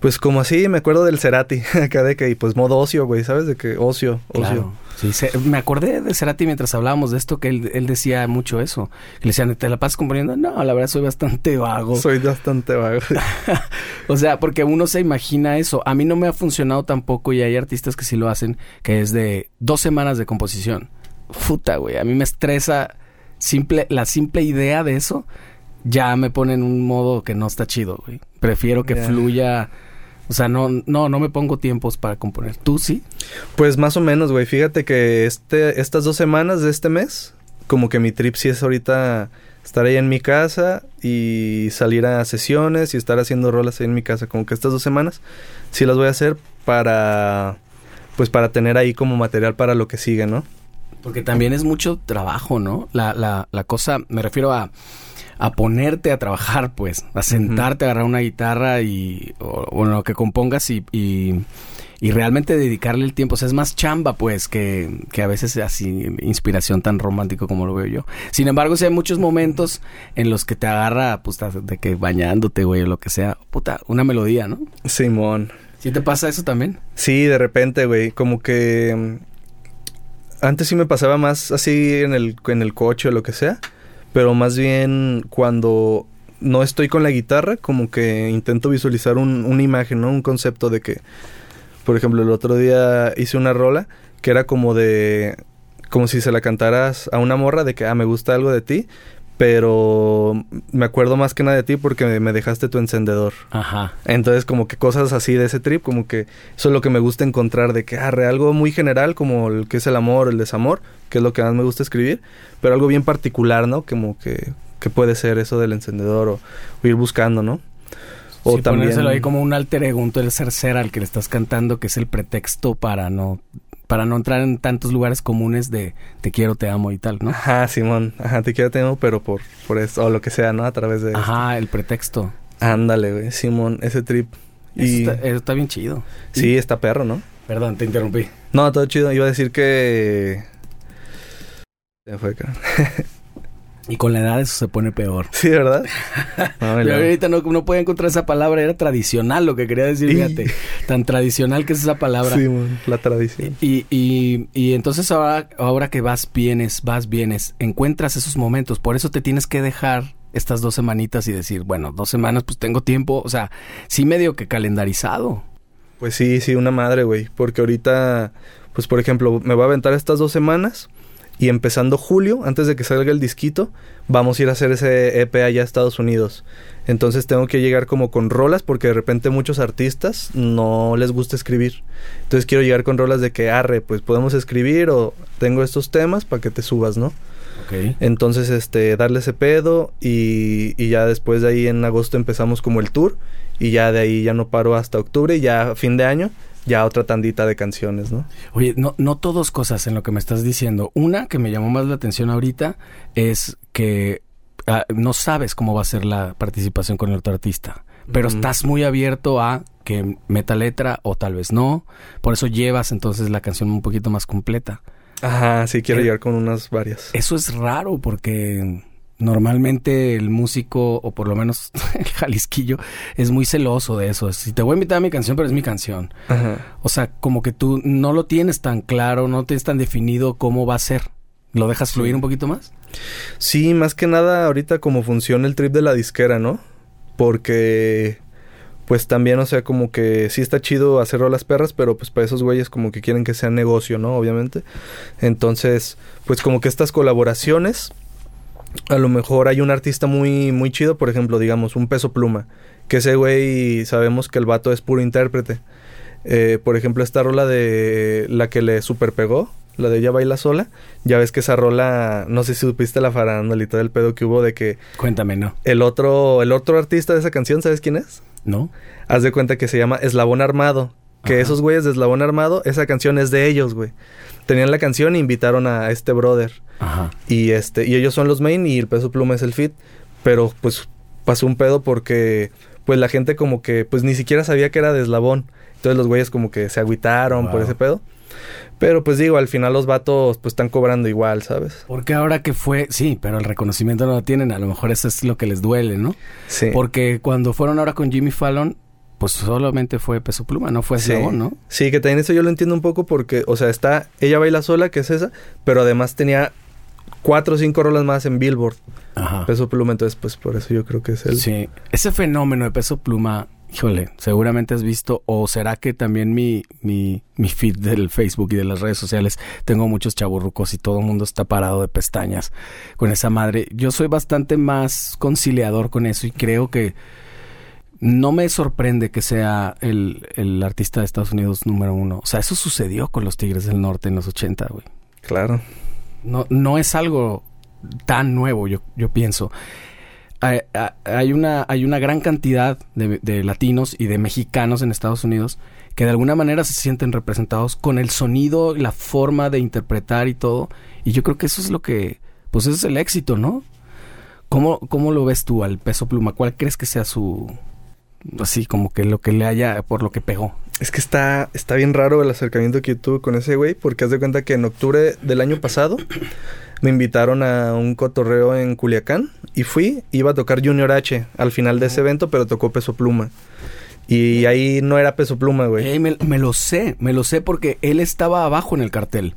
Pues como así, me acuerdo del Cerati, (laughs) acá de que, y pues modo ocio, güey, ¿sabes? De que ocio, ocio. Claro. Sí, se- me acordé de Cerati mientras hablábamos de esto, que él, él decía mucho eso. Que le decían, ¿te la pasas componiendo? No, la verdad soy bastante vago. Soy bastante vago. (laughs) o sea, porque uno se imagina eso. A mí no me ha funcionado tampoco y hay artistas que sí lo hacen, que es de dos semanas de composición. Puta, güey. A mí me estresa simple, la simple idea de eso. Ya me pone en un modo que no está chido, güey. Prefiero que Ya. fluya. O sea, no, no, no me pongo tiempos para componer. ¿Tú sí? Pues más o menos, güey. Fíjate que este, estas dos semanas de este mes, como que mi trip sí es ahorita estar ahí en mi casa y salir a sesiones y estar haciendo rolas ahí en mi casa. Como que estas dos semanas sí las voy a hacer para, pues para tener ahí como material para lo que sigue, ¿no? Porque también es mucho trabajo, ¿no? La, la, la cosa, me refiero a, a ponerte a trabajar, pues, a sentarte, a agarrar una guitarra y, o, o lo que compongas y, y, y realmente dedicarle el tiempo. O sea, es más chamba, pues, que, que a veces así, inspiración tan romántico como lo veo yo. Sin embargo, sí hay muchos momentos en los que te agarra, pues, de que bañándote, güey, o lo que sea, puta, una melodía, ¿no? Simón. ¿Sí te pasa eso también? Sí, de repente, güey, como que mm, antes sí me pasaba más así en el, en el coche o lo que sea, pero más bien cuando no estoy con la guitarra, como que intento visualizar un- una imagen, ¿no? Un concepto de que, por ejemplo, el otro día hice una rola que era como de, como si se la cantaras a una morra de que, ah, me gusta algo de ti, pero me acuerdo más que nada de ti porque me dejaste tu encendedor. Ajá. Entonces, como que cosas así de ese trip, como que eso es lo que me gusta encontrar, de que, ah, re- algo muy general, como el que es el amor, el desamor, que es lo que más me gusta escribir, pero algo bien particular, ¿no? Como que, que puede ser eso del encendedor o, o ir buscando, ¿no? O sí, también... ponérselo ahí como un alter ego, un tercer ser al que le estás cantando, que es el pretexto para no para no entrar en tantos lugares comunes de te quiero, te amo y tal, ¿no? Ajá, Simón, ajá, te quiero, te amo, pero por, por eso, o lo que sea, ¿no? A través de... Ajá, el pretexto. Ándale, güey, Simón, ese trip. Y... Eso, está, eso está bien chido. Sí, está perro, ¿no? Perdón, te interrumpí. No, todo chido. Iba a decir que... Se fue, cara. (laughs) Y con la edad eso se pone peor. Sí, ¿verdad? No, (laughs) me Yo la- ahorita no, no podía encontrar esa palabra, era tradicional lo que quería decir, Y- fíjate. Tan tradicional que es esa palabra. Sí, la tradición. Y, y, y entonces ahora, ahora que vas, vienes, vas, vienes, encuentras esos momentos. Por eso te tienes que dejar estas dos semanitas y decir, bueno, dos semanas, pues tengo tiempo. O sea, sí medio que calendarizado. Pues sí, sí, una madre, güey. Porque ahorita, pues por ejemplo, me voy a aventar estas dos semanas. Y empezando julio, antes de que salga el disquito, vamos a ir a hacer ese EP allá a Estados Unidos. Entonces tengo que llegar como con rolas, porque de repente muchos artistas no les gusta escribir. Entonces quiero llegar con rolas de que, arre, pues podemos escribir o tengo estos temas para que te subas, ¿no? Entonces, este, darle ese pedo y, y ya después de ahí en agosto empezamos como el tour y ya de ahí ya no paro hasta octubre y ya fin de año ya otra tandita de canciones, ¿no? Oye, no, no todos cosas en lo que me estás diciendo. Una que me llamó más la atención ahorita es que ah, no sabes cómo va a ser la participación con el otro artista. Pero estás muy abierto a que meta letra o tal vez no. Por eso llevas entonces la canción un poquito más completa. Ajá, sí, quiero Eh, llegar con unas varias. Eso es raro porque normalmente el músico, o por lo menos (laughs) el jalisquillo, es muy celoso de eso. Si te voy a invitar a mi canción, pero es mi canción. Ajá. O sea, como que tú no lo tienes tan claro, no tienes tan definido cómo va a ser. ¿Lo dejas fluir Sí. un poquito más? Sí, más que nada ahorita como funciona el trip de la disquera, ¿no? Porque pues también, o sea, como que sí está chido hacer rolas perras, pero pues para esos güeyes como que quieren que sea negocio, ¿no? Obviamente. Entonces, pues como que estas colaboraciones, a lo mejor hay un artista muy, muy chido, por ejemplo, digamos, un peso pluma, que ese güey sabemos que el vato es puro intérprete. Eh, por ejemplo, esta rola de la que le super pegó, la de ella baila sola, ya ves que esa rola, no sé si supiste la farándula y todo el pedo que hubo de que Cuéntame, ¿no? el otro, el otro artista de esa canción, ¿sabes quién es? ¿No? Haz de cuenta que se llama Eslabón Armado. Que Ajá. esos güeyes de Eslabón Armado, esa canción es de ellos, güey. Tenían la canción e invitaron a este brother. Ajá. Y este, y ellos son los main y el peso pluma es el fit. Pero pues pasó un pedo porque pues la gente como que pues ni siquiera sabía que era de eslabón. Entonces los güeyes como que se agüitaron por ese pedo. Pero pues digo, al final los vatos pues están cobrando igual, ¿sabes? Porque ahora que fue, sí, pero el reconocimiento no lo tienen, a lo mejor eso es lo que les duele, ¿no? Sí. Porque cuando fueron ahora con Jimmy Fallon, pues solamente fue Peso Pluma, no fue Sí. Eslabón, ¿no? Sí, que también eso yo lo entiendo un poco porque, o sea, está Ella Baila Sola, que es esa, pero además tenía cuatro o cinco rolas más en Billboard. Ajá. Peso Pluma, entonces, pues por eso yo creo que es el... Sí, ese fenómeno de Peso Pluma, híjole, seguramente has visto, o será que también mi, mi, mi feed del Facebook y de las redes sociales, tengo muchos chaburrucos y todo el mundo está parado de pestañas con esa madre. Yo soy bastante más conciliador con eso y creo que no me sorprende que sea el, el artista de Estados Unidos número uno. O sea, eso sucedió con los Tigres del Norte en los 80, güey. Claro. No, no es algo tan nuevo, yo, yo pienso. Hay, hay una, hay una gran cantidad de, de latinos y de mexicanos en Estados Unidos que de alguna manera se sienten representados con el sonido, la forma de interpretar y todo. Y yo creo que eso es lo que, pues ese es el éxito, ¿no? ¿Cómo, cómo lo ves tú al peso pluma? ¿Cuál crees que sea su, así como que lo que le haya, por lo que pegó? Es que está, está bien raro el acercamiento que yo tuve con ese güey, porque haz de cuenta que en octubre del año pasado me invitaron a un cotorreo en Culiacán y fui, iba a tocar Junior H al final de ese evento, pero tocó Peso Pluma. Y ahí no era Peso Pluma, güey. Ey, me, me lo sé, me lo sé porque él estaba abajo en el cartel.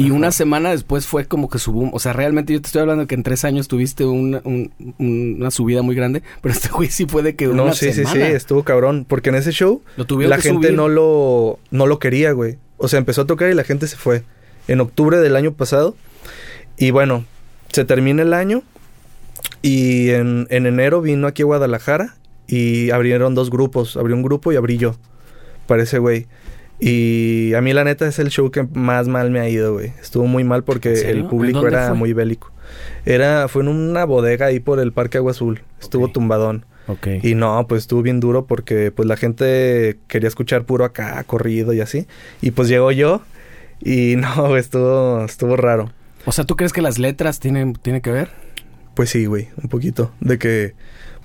Y Ajá. una semana después fue como que su boom. O sea, realmente yo te estoy hablando que en tres años tuviste una, un- una subida muy grande. (laughs) Pero este güey sí fue de que No, una sí, sí, sí, estuvo cabrón. Porque en ese show Lo la gente subir. no lo, no lo quería, güey. O sea, empezó a tocar y la gente se fue. En octubre del año pasado. Y bueno, se termina el año. Y en, en enero vino aquí a Guadalajara. Y abrieron dos grupos. Abrió un grupo y abrí yo. Para ese güey. Y a mí la neta es el show que más mal me ha ido, güey. Estuvo muy mal porque el público ¿En dónde era fue? muy bélico. Era, fue en una bodega ahí por el Parque Agua Azul. Estuvo tumbadón. Ok. Y no, pues estuvo bien duro porque pues la gente quería escuchar puro acá, corrido y así. Y pues llegó yo y (laughs) no, estuvo, estuvo raro. O sea, ¿tú crees que las letras tienen, tienen que ver? Pues sí, güey, un poquito. De que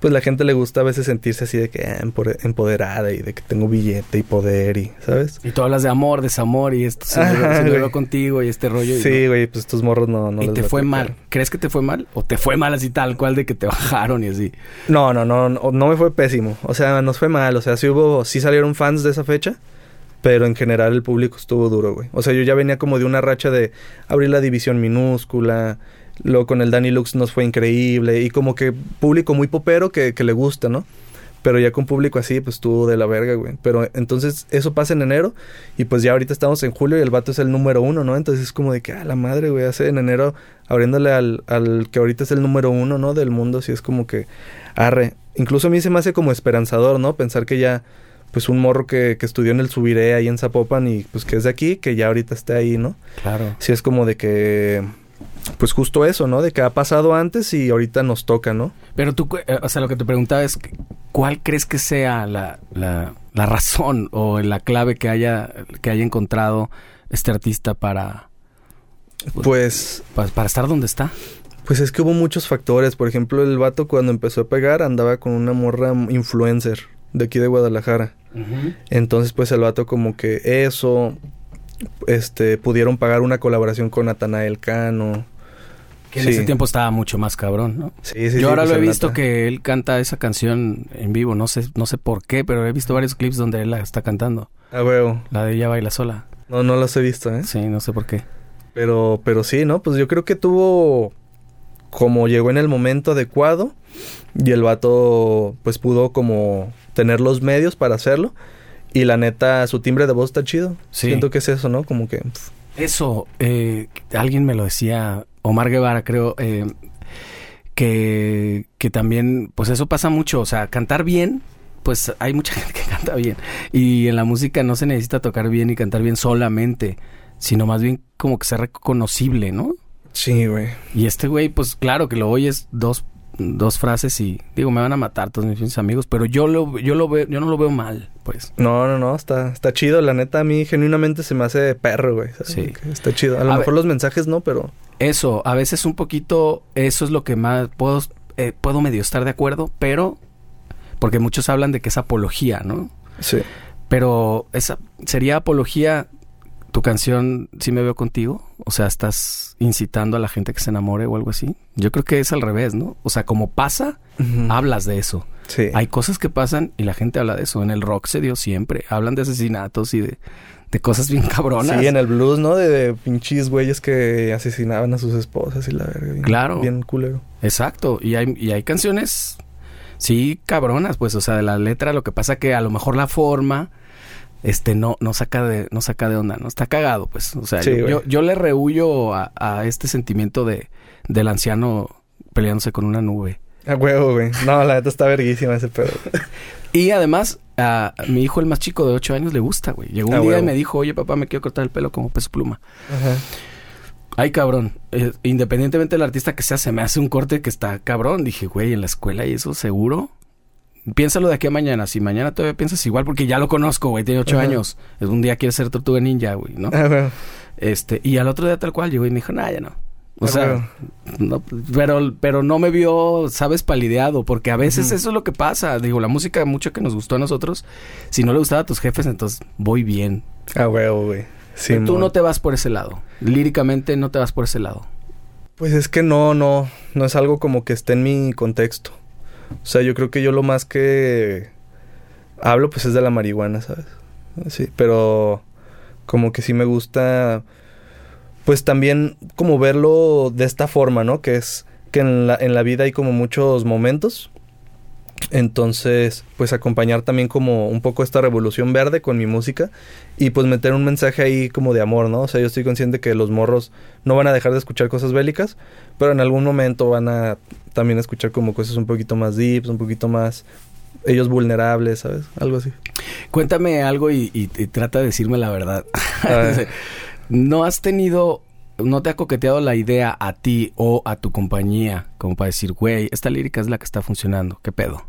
pues la gente le gusta a veces sentirse así de que ah, empoderada y de que tengo billete y poder y, ¿sabes? Y tú hablas de amor, desamor y esto se me Ajá, se veo contigo y este rollo. y Sí, no. güey, pues estos morros no, no y les te fue mal. ¿Crees que te fue mal? ¿O te fue mal así tal cual de que te (laughs) bajaron y así? No, no, no, no, no me fue pésimo. O sea, nos fue mal. O sea, sí hubo, sí salieron fans de esa fecha. Pero en general el público estuvo duro, güey. O sea, yo ya venía como de una racha de abrir la división minúscula. Luego con el Danny Lux nos fue increíble. Y como que público muy popero que, que le gusta, ¿no? Pero ya con público así, pues estuvo de la verga, güey. Pero entonces eso pasa en enero. Y pues ya ahorita estamos en julio y el vato es el número uno, ¿no? Entonces es como de que, ah, la madre, güey, hace en enero abriéndole al, al que ahorita es el número uno, ¿no? Del mundo. Así es como que, arre. Incluso a mí se me hace como esperanzador, ¿no? Pensar que ya, pues un morro que, que estudió en el Subiré ahí en Zapopan y pues que es de aquí, que ya ahorita esté ahí, ¿no? Claro. Sí es como de que, pues justo eso, ¿no? De que ha pasado antes y ahorita nos toca, ¿no? Pero tú, eh, o sea, lo que te preguntaba es, ¿cuál crees que sea la, la, la razón o la clave que haya, que haya encontrado este artista para, Pues, para, para estar donde está? pues es que hubo muchos factores. Por ejemplo, el vato cuando empezó a pegar andaba con una morra influencer de aquí de Guadalajara. Entonces, pues el vato como que eso, este, pudieron pagar una colaboración con Natanael Cano. Que en Sí. ese tiempo estaba mucho más cabrón, ¿no? Sí, sí, Yo ahora pues, lo he visto Nata. que él canta esa canción en vivo, no sé, no sé por qué, pero he visto varios clips donde él la está cantando. Ah, huevo. La de ella baila sola. No, no los he visto, ¿eh? Sí, no sé por qué. Pero, pero sí, ¿no? Pues yo creo que tuvo como llegó en el momento adecuado y el vato pues pudo como tener los medios para hacerlo y la neta su timbre de voz está chido. Sí. Siento que es eso, ¿no? Como que Eso, eh, alguien me lo decía, Omar Guevara creo, eh, que, que también, pues eso pasa mucho, o sea, cantar bien, pues hay mucha (laughs) gente que canta bien. Y en la música no se necesita tocar bien y cantar bien solamente, sino más bien como que ser reconocible, ¿no? sí, güey. Y este güey, pues claro que lo oyes dos, dos frases y digo, me van a matar todos mis amigos, pero yo lo, yo lo veo, yo no lo veo mal, pues. No, no, no, está, está chido. La neta, a mí genuinamente se me hace perro, güey. Sí. Está chido. A lo A mejor ver- los mensajes no, pero... Eso, a veces un poquito, eso es lo que más puedo, eh, puedo medio estar de acuerdo, pero porque muchos hablan de que es apología, ¿no? Sí. Pero esa sería apología tu canción Si me veo contigo, o sea, estás incitando a la gente que se enamore o algo así. Yo creo que es al revés, ¿no? O sea, como pasa, hablas de eso. Sí. Hay cosas que pasan y la gente habla de eso. En el rock se dio siempre. Hablan de asesinatos y de, de cosas bien cabronas. Sí, en el blues, ¿no? De, de pinches güeyes que asesinaban a sus esposas y la verga. bien- Claro. Bien culero. Exacto. Y hay, y hay canciones, sí, cabronas, pues, o sea, de la letra, lo que pasa que a lo mejor la forma, este, no, no saca de, no saca de onda, no está cagado, pues. O sea, Sí, yo, yo le rehuyo a, a este sentimiento de, del anciano peleándose con una nube. A huevo, güey. No, la neta está verguísima ese pedo. (laughs) Y además, a mi hijo, el más chico de 8 años, le gusta, güey. Llegó un Ah, día y me dijo, oye, papá, me quiero cortar el pelo como peso pluma. Ajá. Ay, cabrón. Eh, independientemente del artista que sea, se me hace un corte que está cabrón. Dije, güey, en la escuela y eso, seguro. Piénsalo de aquí a mañana. Si mañana todavía piensas igual, porque ya lo conozco, güey, tiene ocho Ajá. años. Un día quiere ser tortuga ninja, güey, ¿no? Ah, huevo. Este, y al otro día tal cual llegó y me dijo, nah, ya no. O Ah, sea, no, pero, pero no me vio, sabes, palideado, porque a veces eso es lo que pasa. Digo, la música mucho que nos gustó a nosotros, si no le gustaba a tus jefes, entonces voy bien. A huevo, güey. Sí, Pero tú no te vas por ese lado. Líricamente no te vas por ese lado. Pues es que no, no, no es algo como que esté en mi contexto. O sea, yo creo que yo lo más que hablo pues es de la marihuana, ¿sabes? Sí, pero como que sí me gusta pues también como verlo de esta forma, ¿no? Que es que en la, en la vida hay como muchos momentos. Entonces, pues acompañar también como un poco esta revolución verde con mi música y pues meter un mensaje ahí como de amor, ¿no? O sea, yo estoy consciente que los morros no van a dejar de escuchar cosas bélicas, pero en algún momento van a también escuchar como cosas un poquito más deeps, un poquito más ellos vulnerables, ¿sabes? Algo así. Cuéntame algo y, y- y trata de decirme la verdad. (laughs) ¿No has tenido, no te ha coqueteado la idea a ti o a tu compañía como para decir, güey, esta lírica es la que está funcionando? ¿Qué pedo?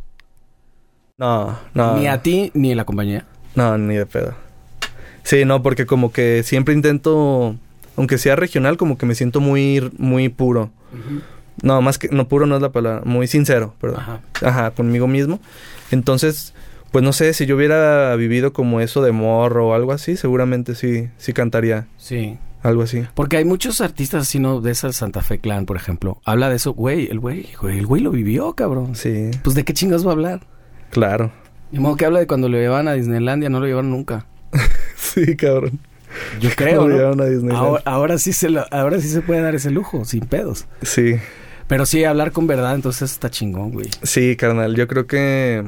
No, no. Ni a ti ni a la compañía. No, ni de pedo. Sí, no, porque como que siempre intento, aunque sea regional, como que me siento muy, muy puro. No, más que, no puro no es la palabra, muy sincero, perdón. Ajá. Ajá, conmigo mismo. Entonces, pues no sé, si yo hubiera vivido como eso de morro o algo así, seguramente sí, sí cantaría Sí. algo así. Porque hay muchos artistas así, ¿no? De esa Santa Fe Clan, por ejemplo. Habla de eso, güey, el güey, güey, el güey lo vivió, cabrón. Sí, Pues de qué chingas va a hablar. claro. De modo que habla de cuando lo llevaban a Disneylandia, no lo llevaron nunca. (laughs) Sí, cabrón. Yo (laughs) creo, ¿no? llevaron a. Ahora, ahora sí se lo- ahora sí se puede dar ese lujo, sin pedos. Sí, Pero sí, hablar con verdad, entonces está chingón, güey. sí, carnal. Yo creo que,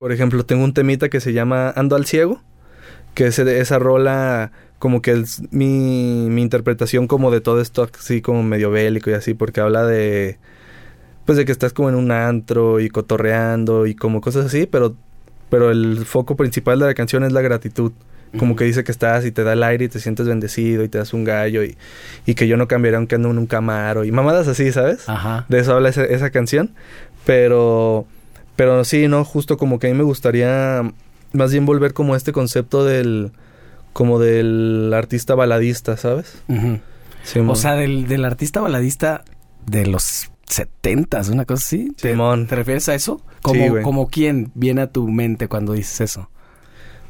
por ejemplo, tengo un temita que se llama Ando al ciego, que es esa rola como que es mi, mi interpretación como de todo esto así como medio bélico y así, porque habla de, pues de que estás como en un antro y cotorreando y como cosas así, pero, pero el foco principal de la canción es la gratitud. Como que dice que estás y te da el aire y te sientes bendecido y te das un gallo y, y que yo no cambiaría aunque ando en un camaro y mamadas así, ¿sabes? Ajá. De eso habla esa, esa canción. Pero, pero sí, ¿no? Justo como que a mí me gustaría más bien volver como a este concepto del, como del artista baladista, ¿sabes? O sea, del, del artista baladista de los setentas, una cosa así. ¿Te, Simón. ¿Te refieres a eso? Como quién viene a tu mente cuando dices eso.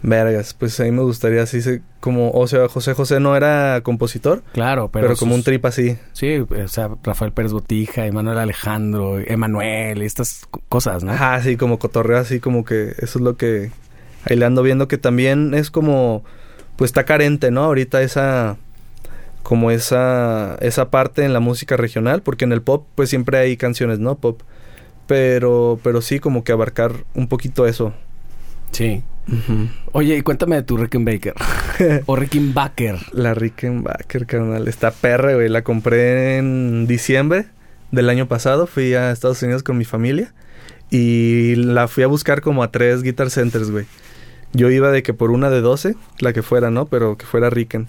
Vergas, pues a mí me gustaría así, se- como, o sea, José José no era compositor, Claro, pero. pero, como sus- un trip así. Sí, o sea, Rafael Pérez Botija, Emanuel Alejandro, Emanuel, estas co- cosas, ¿no? Ajá, sí, como cotorreo así, como que eso es lo que ahí le ando viendo que también es como, pues está carente, ¿no? Ahorita esa, como esa, esa parte en la música regional, porque en el pop pues siempre hay canciones, ¿no? Pop. Pero, pero sí como que abarcar un poquito eso. Sí. Oye, y cuéntame de tu Rickenbacker. (laughs) o Rickenbacker. La Rickenbacker, carnal. Está perra, güey. La compré en diciembre del año pasado. Fui a Estados Unidos con mi familia. Y la fui a buscar como a tres Guitar Centers, güey. Yo iba de que por una de 12, la que fuera, ¿no? Pero que fuera Ricken.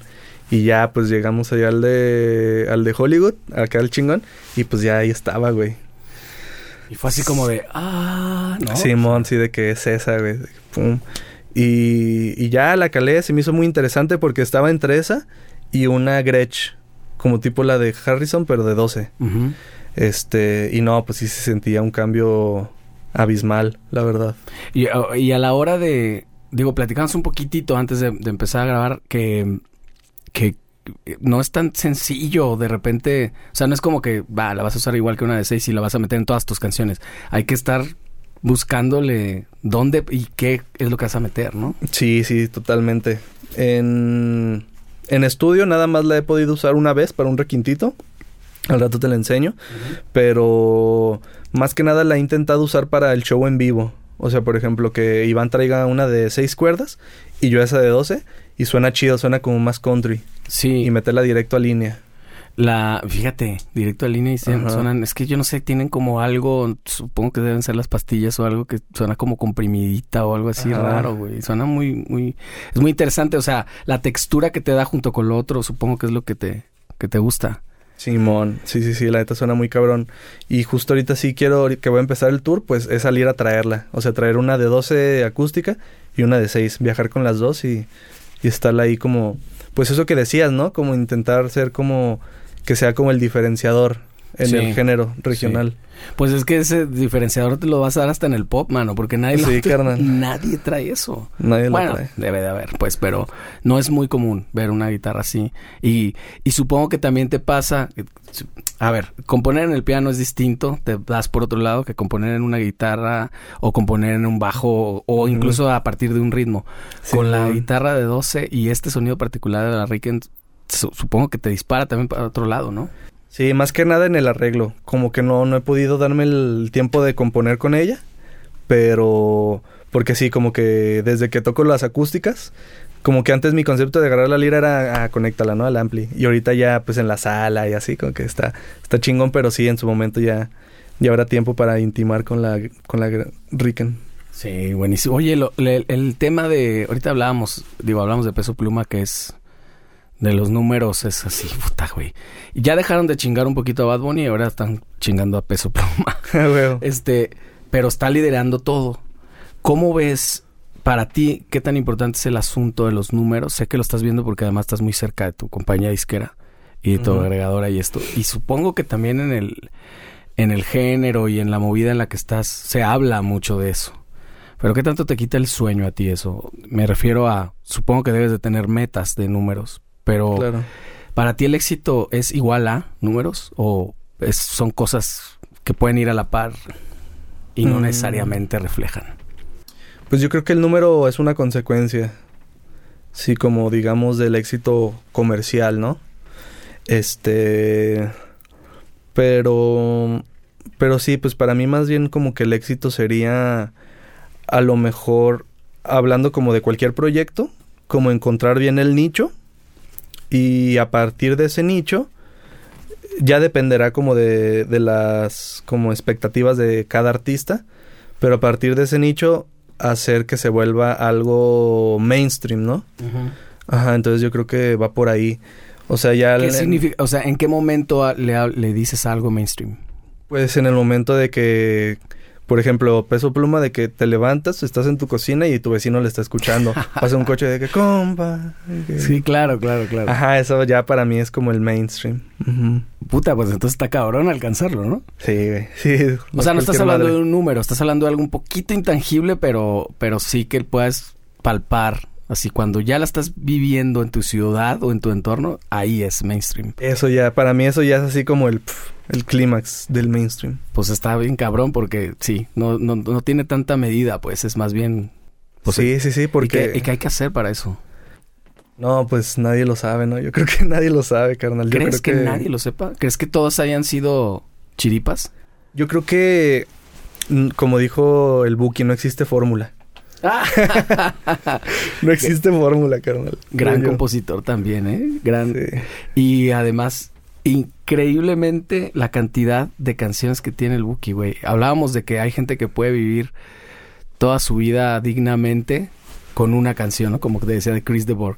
Y ya, pues llegamos allá al de, al de Hollywood, acá al chingón. Y pues ya ahí estaba, güey. Y fue así como de, ah, ¿no? Simón, sí, de que es esa, güey. Pum. Y, y ya la calé, se me hizo muy interesante porque estaba entre esa y una Gretsch, como tipo la de Harrison, pero de 12. Ujú. Este, y no, pues sí se sentía un cambio abismal, la verdad. y, a- y a la hora de, digo, platicamos un poquitito antes de, de empezar a grabar que, que no es tan sencillo de repente, o sea, no es como que, va, la vas a usar igual que una de seis y la vas a meter en todas tus canciones. Hay que estar buscándole dónde y qué es lo que vas a meter, ¿no? Sí, sí, totalmente. En, en estudio nada más la he podido usar una vez para un requintito. Al rato te la enseño. Pero más que nada la he intentado usar para el show en vivo. O sea, por ejemplo, que Iván traiga una de seis cuerdas y yo esa de 12 y suena chido, suena como más country. Sí. Y meterla directo a línea. La, fíjate, directo a línea y suenan, Ajá. suenan- es que yo no sé, tienen como algo, supongo que deben ser las pastillas o algo que suena como comprimidita o algo así Ajá. raro, güey. Suena muy, muy, es muy interesante, o sea, la textura que te da junto con lo otro, supongo que es lo que te, que te gusta. Simón, sí, sí, sí, la neta suena muy cabrón. Y justo ahorita sí quiero, que voy a empezar el tour, pues es salir a traerla. O sea, traer una de 12 acústica y una de 6. Viajar con las dos y, y estarla ahí como, pues eso que decías, ¿no? Como intentar ser como, que sea como el diferenciador en Sí, el género regional. Pues es que ese diferenciador te lo vas a dar hasta en el pop, mano, porque nadie, lo- Sí, carnal. (laughs) nadie trae eso. Nadie bueno, trae. debe de haber, pues, pero no es muy común ver una guitarra así. Y, y supongo que también te pasa, a ver, componer en el piano es distinto, te das por otro lado que componer en una guitarra o componer en un bajo o incluso a partir de un ritmo. Sí, Con la guitarra de 12 y este sonido particular de la Riken, su- supongo que te dispara también para otro lado, ¿no? Sí, más que nada en el arreglo. Como que no, no he podido darme el tiempo de componer con ella. Pero. Porque sí, como que desde que toco las acústicas. Como que antes mi concepto de agarrar la lira era, ah, conéctala, ¿no? Al ampli. Y ahorita ya, pues en la sala y así, como que está, está chingón, pero sí, en su momento ya, ya habrá tiempo para intimar con la, con la. Sí, buenísimo. Oye, lo- le- el tema de. Ahorita hablábamos, digo, hablamos de peso pluma, que es. De los números, es así, (laughs) puta, güey. Y ya dejaron de chingar un poquito a Bad Bunny y ahora están chingando a peso pluma. (laughs) Ah. Este, pero está liderando todo. ¿Cómo ves para ti qué tan importante es el asunto de los números? Sé que lo estás viendo porque además estás muy cerca de tu compañía disquera y de tu agregadora y esto. Y supongo que también en el, en el género y en la movida en la que estás se habla mucho de eso. Pero ¿qué tanto te quita el sueño a ti eso? Me refiero a, supongo que debes de tener metas de números, pero Claro. ¿para ti el éxito es igual a números o es- son cosas que pueden ir a la par y no Mm. necesariamente reflejan? Pues yo creo que el número es una consecuencia. Sí, como digamos del éxito comercial, ¿no? Este. Pero. Pero sí, pues para mí más bien como que el éxito sería. A lo mejor. Hablando como de cualquier proyecto. Como encontrar bien el nicho. Y a partir de ese nicho. Ya dependerá como de, de las como expectativas de cada artista. Pero a partir de ese nicho hacer que se vuelva algo mainstream, ¿no? Ajá, entonces yo creo que va por ahí. O sea, ya... ¿Qué en- significa? O sea, ¿en qué momento le, le dices algo mainstream? Pues en el momento de que, por ejemplo, peso pluma de que te levantas, estás en tu cocina y tu vecino le está escuchando. (laughs) Pasa un coche de que, compa. que- claro, claro, claro. Ajá, eso ya para mí es como el mainstream. Puta, pues entonces está cabrón alcanzarlo, ¿no? Sí, güey. (laughs) Sí. O sea, no estás hablando madre. de un número, estás hablando de algo un poquito intangible, pero, pero sí que puedes palpar. Así, cuando ya la estás viviendo en tu ciudad o en tu entorno, ahí es mainstream. Eso ya, para mí eso ya es así como el, pf, el clímax del mainstream. Pues está bien cabrón porque sí, no, no, no tiene tanta medida, pues es más bien... Pues, sí, sí, sí, ¿Y porque... qué, y qué hay que hacer para eso? No, pues nadie lo sabe, ¿no? Yo creo que (laughs) nadie lo sabe, carnal. Yo ¿Crees creo que, nadie lo sepa? ¿Crees que todos hayan sido chiripas? Yo creo que, como dijo el Buki, no existe fórmula. (laughs) (laughs) No existe fórmula, carnal. Gran compositor también, ¿eh? Gran... Sí. Y además, increíblemente la cantidad de canciones que tiene el Buki, güey. Hablábamos de que hay gente que puede vivir toda su vida dignamente con una canción, ¿no? Como te decía de Chris DeBorg.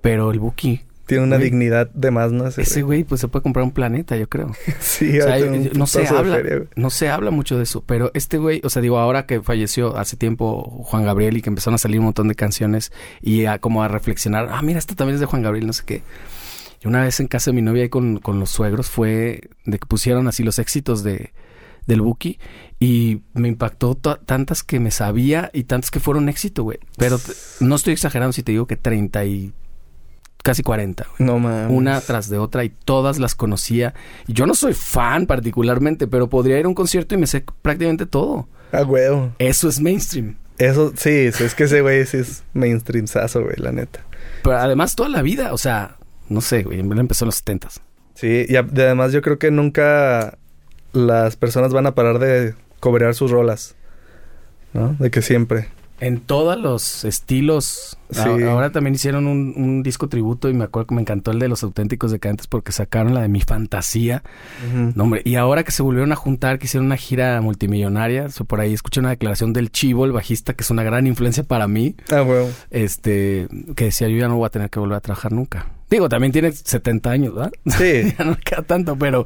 Pero el Buki, Tiene una dignidad de más, ¿no? Ese ese güey. pues se puede comprar un planeta, yo creo. (laughs) Sí, O sea, no se habla, feria, no se habla mucho de eso, pero este güey, o sea, digo, ahora que falleció hace tiempo Juan Gabriel y que empezaron a salir un montón de canciones y a como a reflexionar, ah, mira, esta también es de Juan Gabriel, no sé qué. Y una vez en casa de mi novia ahí con, con los suegros fue de que pusieron así los éxitos de del Buki y me impactó tantas que me sabía y tantas que fueron éxito, güey. Pero no estoy exagerando si te digo que 30 y casi 40, güey No mames. una tras de otra y todas las conocía. Y yo no soy fan particularmente, pero podría ir a un concierto y me sé prácticamente todo. Ah, huevo. Eso es mainstream. Eso, sí, es que ese güey sí es mainstreamsazo, güey, la neta. Pero además toda la vida, o sea, no sé, güey, empezó en los setentas. Sí, y además yo creo que nunca las personas van a parar de cobrear sus rolas, ¿no? De que siempre. En todos los estilos. Ahora también hicieron un, disco tributo y me acuerdo que me encantó el de los auténticos decantes porque sacaron la de Mi Fantasía. y ahora que se volvieron a juntar, que hicieron una gira multimillonaria, por ahí escuché una declaración del Chivo, el bajista, que es una gran influencia para mí. Ah, bueno. Este, que decía, yo ya no voy a tener que volver a trabajar nunca. Digo, también tiene 70 años, ¿verdad? Sí. (laughs) ya no queda tanto, pero,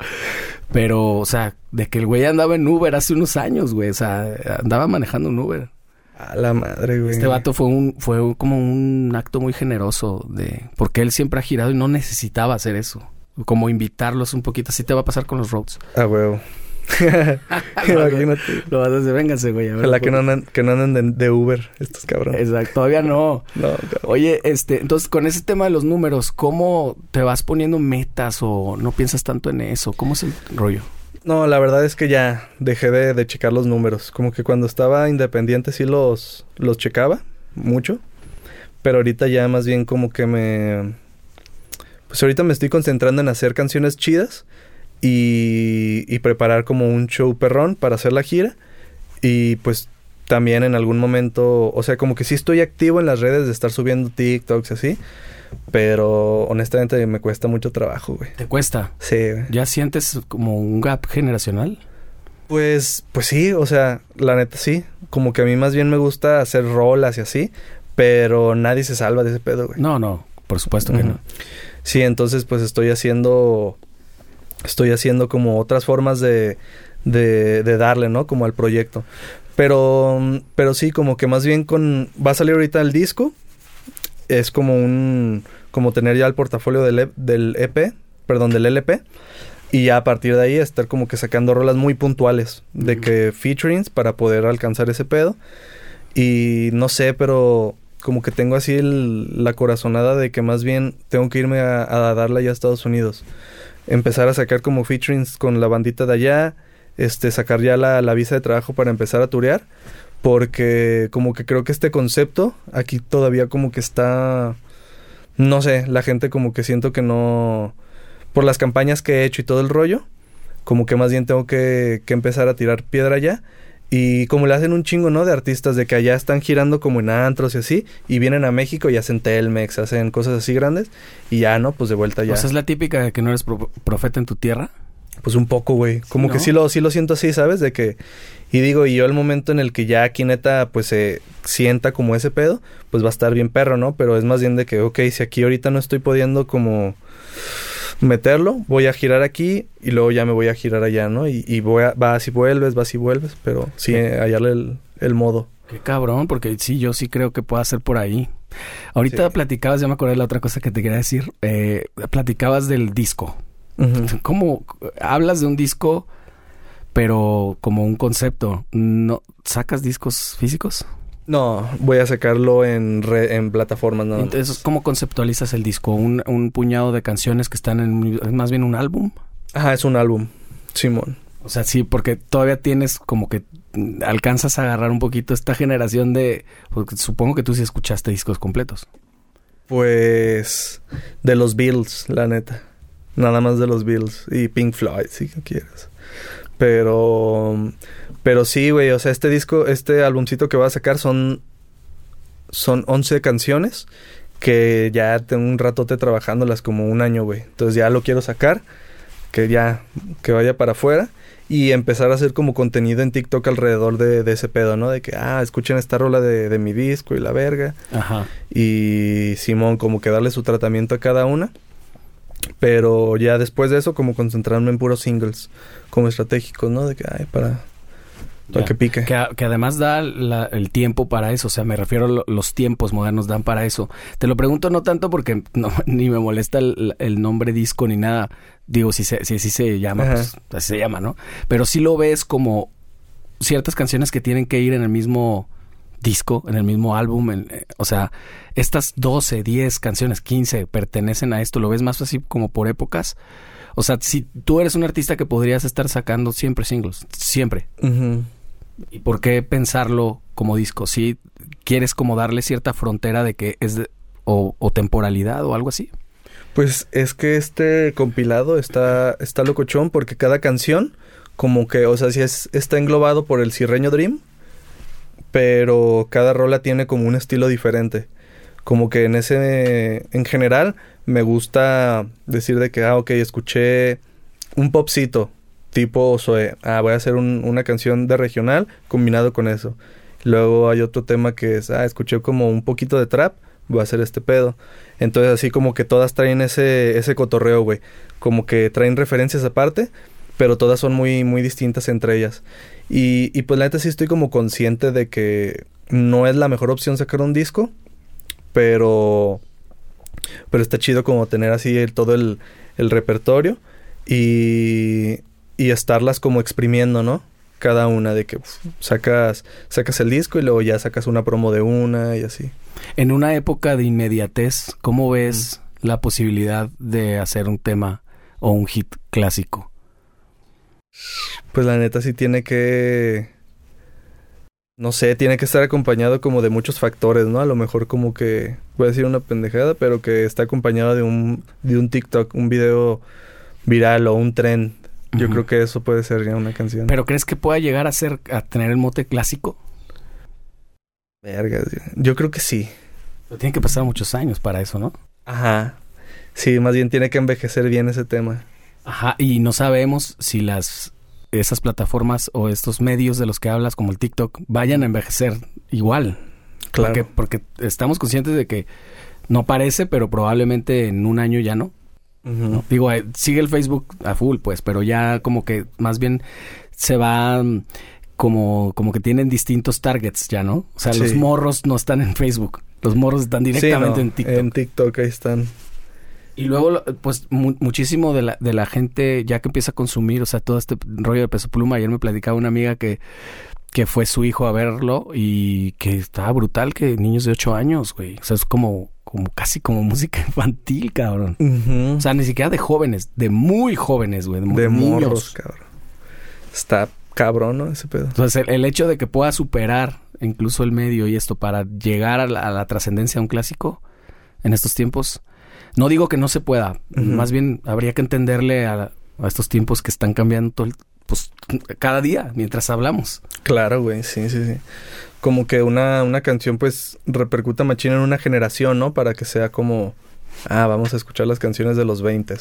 pero, o sea, de que el güey andaba en Uber hace unos años, güey. O sea, andaba manejando un Uber. A la madre, güey. Este vato fue un, fue como un acto muy generoso de, porque él siempre ha girado y no necesitaba hacer eso. Como invitarlos un poquito, así te va a pasar con los roads. Ah, huevo. (laughs) Imagínate. Lo vas a hacer, vénganse, güey. Ojalá que no anden, que no anden de, Uber estos cabrones. Exacto, todavía no. (laughs) no Oye, este, entonces con ese tema de los números, ¿cómo te vas poniendo metas o no piensas tanto en eso? ¿Cómo es el rollo? No, la verdad es que ya dejé de, de checar los números. Como que cuando estaba independiente sí los, los checaba mucho. Pero ahorita ya más bien como que me... Pues ahorita me estoy concentrando en hacer canciones chidas y, preparar como un show perrón para hacer la gira. Y pues también en algún momento, o sea, como que sí estoy activo en las redes de estar subiendo TikToks así. Pero honestamente me cuesta mucho trabajo, güey. ¿Te cuesta? Sí, güey. ¿Ya sientes como un gap generacional? Pues, pues sí, o sea, la neta sí. Como que a mí más bien me gusta hacer rolas y así. Pero nadie se salva de ese pedo, güey. No, no, por supuesto que no. Sí, entonces pues estoy haciendo estoy haciendo como otras formas de, de, darle, ¿no? Como al proyecto. Pero, pero sí, como que más bien con... Va a salir ahorita el disco. Es como un... Como tener ya el portafolio del, e, del EP, perdón, del LP. Y ya a partir de ahí estar como que sacando rolas muy puntuales. De que featurings para poder alcanzar ese pedo. Y no sé, pero como que tengo así la corazonada de que más bien tengo que irme a, a darle ya a Estados Unidos empezar a sacar como featurings con la bandita de allá, este, sacar ya la, la visa de trabajo para empezar a turear, porque como que creo que este concepto aquí todavía como que está, no sé, la gente como que siento que no, por las campañas que he hecho y todo el rollo, como que más bien tengo que, que empezar a tirar piedra ya y como le hacen un chingo, ¿no? De artistas de que allá están girando como en antros y así, y vienen a México y hacen Telmex, hacen cosas así grandes, y ya, ¿no? Pues de vuelta ya. O sea, es la típica de que no eres profeta en tu tierra. Pues un poco, güey. Como que sí lo, sí lo siento así, ¿sabes? De que... Y digo, y yo el momento en el que ya aquí neta, pues se sienta como ese pedo, pues va a estar bien perro, ¿no? Pero es más bien de que, ok, si aquí ahorita no estoy pudiendo como meterlo, voy a girar aquí y luego ya me voy a girar allá, ¿no? Y, y voy a, vas y vuelves, vas y vuelves, pero sí, hallarle el, el, modo. Qué cabrón, porque sí, yo sí creo que pueda ser por ahí. Ahorita platicabas, ya me acordé de la otra cosa que te quería decir, eh, platicabas del disco. ¿Cómo hablas de un disco, pero como un concepto? ¿No sacas discos físicos? No, voy a sacarlo en, en plataformas. No. Entonces, ¿cómo conceptualizas el disco? ¿Un, ¿Un, puñado de canciones que están en... ¿Es más bien un álbum? Ajá, es un álbum, Simón. O sea, sí, porque todavía tienes como que alcanzas a agarrar un poquito esta generación de... supongo que tú sí escuchaste discos completos. Pues... De los Bills, la neta. Nada más de los Bills. Y Pink Floyd, si quieres. Pero pero sí, güey, o sea, este disco, este álbumcito que voy a sacar son, son 11 canciones que ya tengo un ratote trabajándolas como un año, güey. Entonces ya lo quiero sacar, que ya, que vaya para afuera y empezar a hacer como contenido en TikTok alrededor de, ese pedo, ¿no? De que, ah, escuchen esta rola de, de mi disco y la verga. Ajá. Y Simón, como que darle su tratamiento a cada una. Pero ya después de eso, como concentrarme en puros singles, como estratégicos, ¿no? De que, ay, para, que pique. Que, además da el tiempo para eso. O sea, me refiero a los tiempos modernos dan para eso. Te lo pregunto no tanto porque (laughs) no, ni me molesta el, nombre disco ni nada. Digo, si, si así se llama, pues así se llama, ¿no? Pero sí lo ves como ciertas canciones que tienen que ir en el mismo disco, en el mismo álbum. Eh, o sea, estas 12, 10 canciones, 15 pertenecen a esto. ¿Lo ves más así como por épocas? O sea, si tú eres un artista que podrías estar sacando siempre singles, siempre ¿Y por qué pensarlo como disco? ¿Sí quieres como darle cierta frontera de que es de, o, o, temporalidad o algo así? Pues es que este compilado está, está locochón porque cada canción como que, o sea, sí es, está englobado por el Cirreño Dream, pero cada rola tiene como un estilo diferente. Como que en ese, en general, me gusta decir de que, ah, ok, escuché un popcito, tipo Zoe. Ah, voy a hacer un, una canción de regional combinado con eso. Luego hay otro tema que es, ah, escuché como un poquito de trap, voy a hacer este pedo. Entonces así como que todas traen ese, ese cotorreo, güey. Como que traen referencias aparte, pero todas son muy, muy distintas entre ellas. Y, y pues la neta sí estoy como consciente de que no es la mejor opción sacar un disco, pero pero está chido como tener así el, todo el, el repertorio y, y estarlas como exprimiendo, ¿no? Cada una de que uf, sacas sacas el disco y luego ya sacas una promo de una y así. En una época de inmediatez, ¿cómo ves mm. la posibilidad de hacer un tema o un hit clásico? Pues la neta sí tiene que no sé, tiene que estar acompañado como de muchos factores, ¿no? A lo mejor como que, voy a decir una pendejada, pero que está acompañado de un, de un TikTok, un video viral o un tren. Yo uh -huh. creo que eso puede ser ya una canción. ¿Pero crees que pueda llegar a ser, a tener el mote clásico? Verga, yo creo que sí. Pero tiene que pasar muchos años para eso, ¿no? Ajá. Sí, más bien tiene que envejecer bien ese tema. Ajá, y no sabemos si las esas plataformas o estos medios de los que hablas, como el TikTok, vayan a envejecer igual. Claro. Porque, porque estamos conscientes de que no parece, pero probablemente en un año ya no. Uh -huh. ¿no? Digo, eh, sigue el Facebook a full, pues, pero ya como que más bien se va como, como que tienen distintos targets ya, ¿no? O sea, sí. los morros no están en Facebook, los morros están directamente sí, no, en TikTok. En TikTok ahí están. Y luego, pues, mu muchísimo de la, de la gente ya que empieza a consumir, o sea, todo este rollo de peso pluma. Ayer me platicaba una amiga que, que fue su hijo a verlo y que estaba brutal que niños de 8 años, güey. O sea, es como, como casi como (laughs) música infantil, cabrón. Uh -huh. O sea, ni siquiera de jóvenes, de muy jóvenes, güey. De, de morros, cabrón. Está cabrón, ¿no? Ese pedo. Entonces, el, el, hecho de que pueda superar incluso el medio y esto para llegar a la, la trascendencia de un clásico en estos tiempos no digo que no se pueda, uh -huh. más bien habría que entenderle a, a, estos tiempos que están cambiando todo el, pues, cada día mientras hablamos. Claro, güey, sí, sí, sí. Como que una, una canción pues repercuta machina en una generación, ¿no? Para que sea como, ah, vamos a escuchar las canciones de los 20,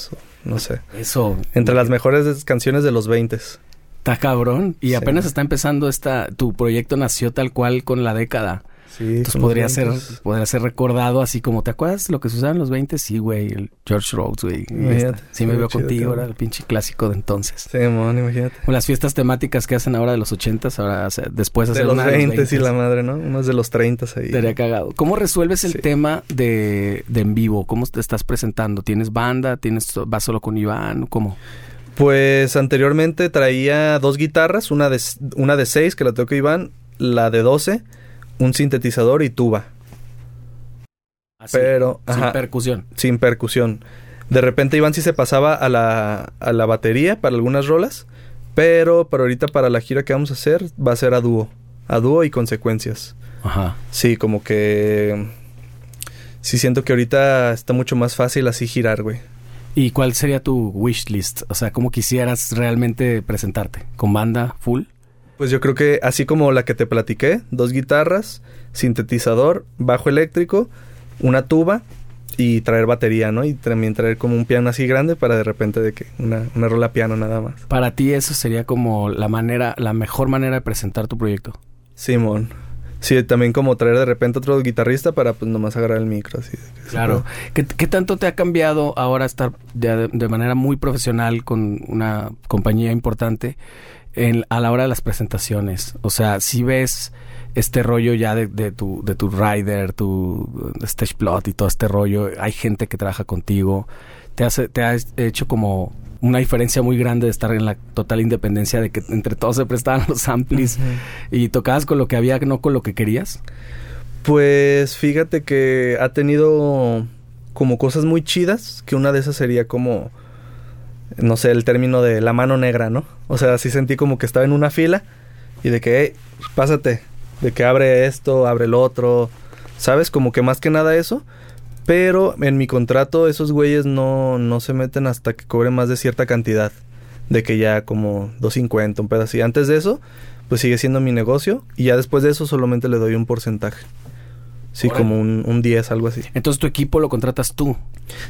no sé. Eso. Entre las mejores canciones de los 20. Está cabrón. Y sí. apenas está empezando esta, tu proyecto nació tal cual con la década. Sí, Entonces podría ser, podría ser recordado así como, ¿te acuerdas lo que se usaba en los 20? Sí, güey, el George Rhodes, güey. Sí, me veo contigo, era el pinche clásico de entonces. Sí, mon, imagínate. O las fiestas temáticas que hacen ahora de los 80 ahora o sea, después de hacer los 20 y la madre, ¿no? Unos de los 30 ahí. Estaría cagado. ¿Cómo resuelves el sí. tema de, de en vivo? ¿Cómo te estás presentando? ¿Tienes banda? ¿Tienes vas solo con Iván? ¿Cómo? Pues anteriormente traía dos guitarras, una de, una de seis que la toca Iván, la de 12 un sintetizador y tuba. Así, pero sin ajá, percusión. Sin percusión. De repente Iván sí se pasaba a la, a la batería para algunas rolas, pero para ahorita para la gira que vamos a hacer va a ser a dúo, a dúo y consecuencias. Ajá. Sí, como que sí siento que ahorita está mucho más fácil así girar, güey. ¿Y cuál sería tu wish list? O sea, ¿cómo quisieras realmente presentarte? ¿Con banda full? Pues yo creo que así como la que te platiqué, dos guitarras, sintetizador, bajo eléctrico, una tuba y traer batería, ¿no? Y también traer como un piano así grande para de repente de que una, una rola piano nada más. Para ti eso sería como la manera, la mejor manera de presentar tu proyecto. Simón. Sí, también como traer de repente otro guitarrista para pues nomás agarrar el micro así. Claro. ¿Qué, ¿Qué, tanto te ha cambiado ahora estar de, de manera muy profesional con una compañía importante? En, a la hora de las presentaciones. O sea, si ves este rollo ya de, de, tu, de tu rider, tu stage plot y todo este rollo, hay gente que trabaja contigo, te, hace, te ha hecho como una diferencia muy grande de estar en la total independencia de que entre todos se prestaban (laughs) los amplis uh -huh. y tocabas con lo que había, no con lo que querías. Pues fíjate que ha tenido como cosas muy chidas, que una de esas sería como no sé, el término de la mano negra, ¿no? O sea, sí sentí como que estaba en una fila y de que, hey, pásate, de que abre esto, abre el otro, ¿sabes? Como que más que nada eso. Pero en mi contrato esos güeyes no, no se meten hasta que cobren más de cierta cantidad. De que ya como 2.50, un pedazo así. Antes de eso, pues sigue siendo mi negocio. Y ya después de eso solamente le doy un porcentaje. Sí, como un, un 10, algo así. Entonces tu equipo lo contratas tú.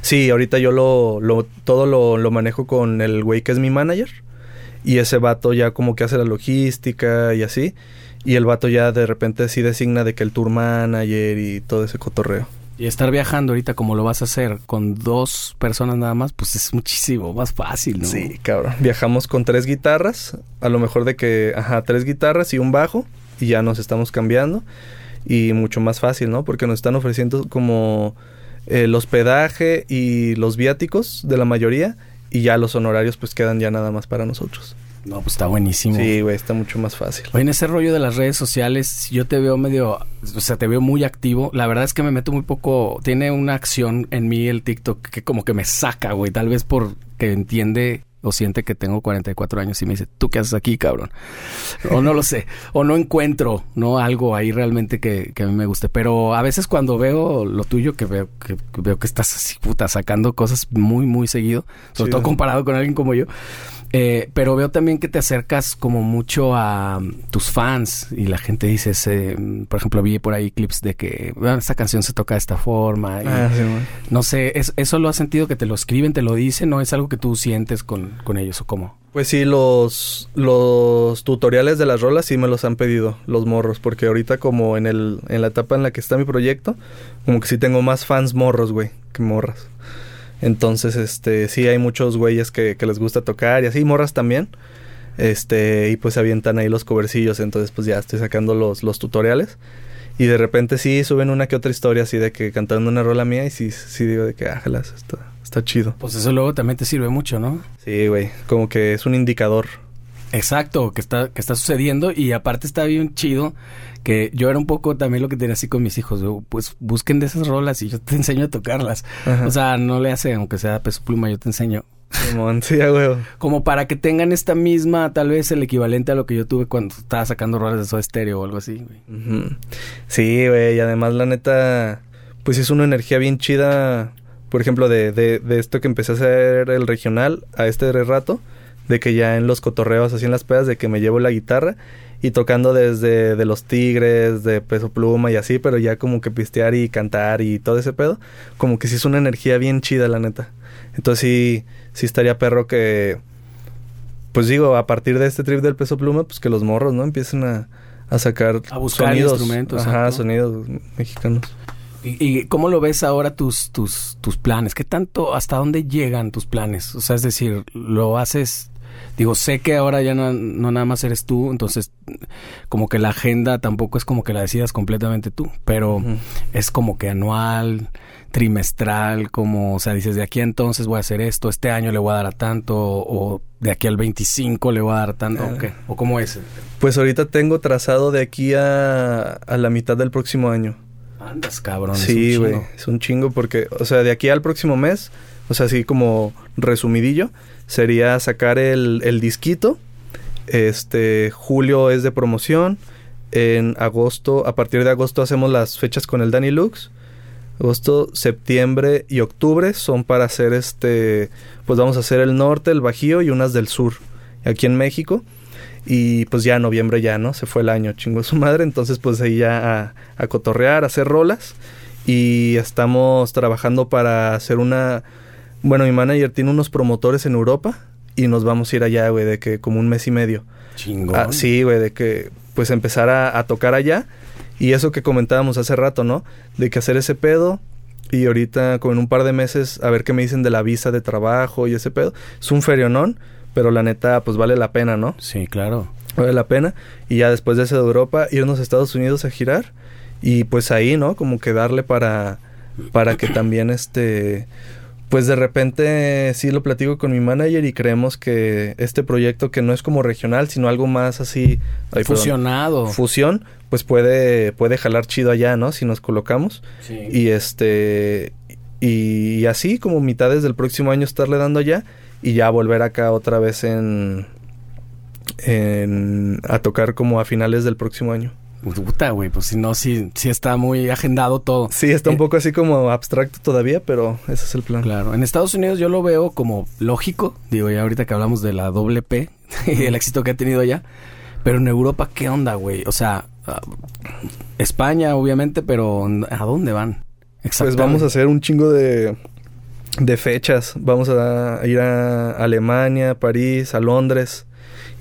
Sí, ahorita yo lo, lo todo lo, lo manejo con el güey que es mi manager. Y ese vato ya como que hace la logística y así. Y el vato ya de repente sí designa de que el tour manager y todo ese cotorreo. Y estar viajando ahorita como lo vas a hacer con dos personas nada más, pues es muchísimo más fácil, ¿no? Sí, cabrón. Viajamos con tres guitarras, a lo mejor de que, ajá, tres guitarras y un bajo, y ya nos estamos cambiando. Y mucho más fácil, ¿no? Porque nos están ofreciendo como el hospedaje y los viáticos de la mayoría, y ya los honorarios pues quedan ya nada más para nosotros. No, pues está buenísimo. Sí, güey, está mucho más fácil. Oye, en ese rollo de las redes sociales, yo te veo medio, o sea, te veo muy activo. La verdad es que me meto muy poco, tiene una acción en mí el TikTok que como que me saca, güey, tal vez porque entiende o siente que tengo 44 años y me dice, ¿tú qué haces aquí, cabrón? O no lo sé, o no encuentro, ¿no? Algo ahí realmente que, que a mí me guste. Pero a veces cuando veo lo tuyo, que veo que, que veo que estás así, puta, sacando cosas muy, muy seguido, sobre Sí. todo comparado con alguien como yo, eh, pero veo también que te acercas como mucho a um, tus fans y la gente dice, mm, por ejemplo, vi por ahí clips de que "Ah, esta canción se toca de esta forma. y Ah, sí. No sé, ¿es- ¿eso lo has sentido que te lo escriben, te lo dicen? ¿No es algo que tú sientes con, con ellos o cómo? Pues sí, los, los tutoriales de las rolas sí me los han pedido, los morros, porque ahorita como en, el, en la etapa en la que está mi proyecto, como que sí tengo más fans morros, güey, que morras. Entonces, este, sí hay muchos güeyes que, que les gusta tocar y así, morras también. Este, y pues se avientan ahí los covercillos, entonces pues ya estoy sacando los, los tutoriales. Y de repente sí suben una que otra historia así de que cantando una rola mía y sí, sí digo de que, ájalas, está, está chido. Pues eso luego también te sirve mucho, ¿no? Sí, güey, como que es un indicador. Exacto, que está, que está sucediendo y aparte está bien chido que yo era un poco también lo que tenía así con mis hijos, yo, pues busquen de esas rolas y yo te (laughs) enseño a tocarlas. Ajá. O sea, no le hace, aunque sea peso pluma, yo te enseño. Sí, huevo. Como para que tengan esta misma, tal vez el equivalente a lo que yo tuve cuando estaba sacando rolas de Soda Stereo o algo así, güey. Sí, güey, y además la neta, pues es una energía bien chida, por ejemplo, de, de, de esto que empecé a hacer el regional a este rato, de que ya en los cotorreos, así en las pedas, de que me llevo la guitarra y tocando desde de los tigres, de peso pluma y así, pero ya como que pistear y cantar y todo ese pedo, como que sí es una energía bien chida, la neta. Entonces sí, sí estaría perro que, pues digo, a partir de este trip del peso pluma, pues que los morros, ¿no? Empiecen a, a sacar A buscar sonidos, instrumentos, ajá, sonidos mexicanos. ¿Y, y cómo lo ves ahora tus, tus, tus planes? ¿Qué tanto, hasta dónde llegan tus planes? O sea, es decir, lo haces, digo, sé que ahora ya no, no nada más eres tú, entonces como que la agenda tampoco es como que la decidas completamente tú, pero es como que anual, trimestral, como, o sea, dices, de aquí a entonces voy a hacer esto, este año le voy a dar a tanto, o de aquí al 25 le voy a dar a tanto, Ah. ¿o qué? ¿O cómo es? Pues ahorita tengo trazado de aquí a, a la mitad del próximo año. Andas, cabrón. sí, güey, chingo. es un chingo porque, o sea, de aquí al próximo mes, o sea, así como resumidillo, sería sacar el, el disquito. Este, julio es de promoción. En agosto, a partir de agosto hacemos las fechas con el Danny Lux. Agosto, septiembre y octubre son para hacer este, pues vamos a hacer el norte, el bajío y unas del sur, aquí en México. Y pues ya noviembre ya, ¿no? Se fue el año, chingo su madre. Entonces pues ahí ya a, a cotorrear, a hacer rolas. Y estamos trabajando para hacer una... Bueno, mi manager tiene unos promotores en Europa. Y nos vamos a ir allá, güey, de que como un mes y medio. Chingón. Ah, sí, güey, de que pues empezar a, a tocar allá. Y eso que comentábamos hace rato, ¿no? De que hacer ese pedo. Y ahorita, como en un par de meses, a ver qué me dicen de la visa de trabajo y ese pedo. Es un ferionón, pero la neta, pues vale la pena, ¿no? Sí, claro. Vale la pena. Y ya después de ese de Europa, irnos a Estados Unidos a girar. Y pues ahí, ¿no? Como que darle para, para que también este... Pues de repente sí lo platico con mi manager y creemos que este proyecto que no es como regional, sino algo más así... ay, perdón, Fusionado. fusión, pues puede, puede jalar chido allá, ¿no? Si nos colocamos. Sí. Y este... Y, y así como mitades del próximo año estarle dando allá y ya volver acá otra vez en... a tocar como a finales del próximo año. Puta, güey, pues si no, sí, sí está muy agendado todo. Sí, está un eh, poco así como abstracto todavía, pero ese es el plan. Claro, en Estados Unidos yo lo veo como lógico, digo, ya ahorita que hablamos de la doble P (laughs) y el éxito que ha tenido allá, pero en Europa, ¿qué onda, güey? O sea, ah, España, obviamente, pero ¿a dónde van? Pues vamos a hacer un chingo de, de fechas. Vamos a ir a Alemania, París, a Londres.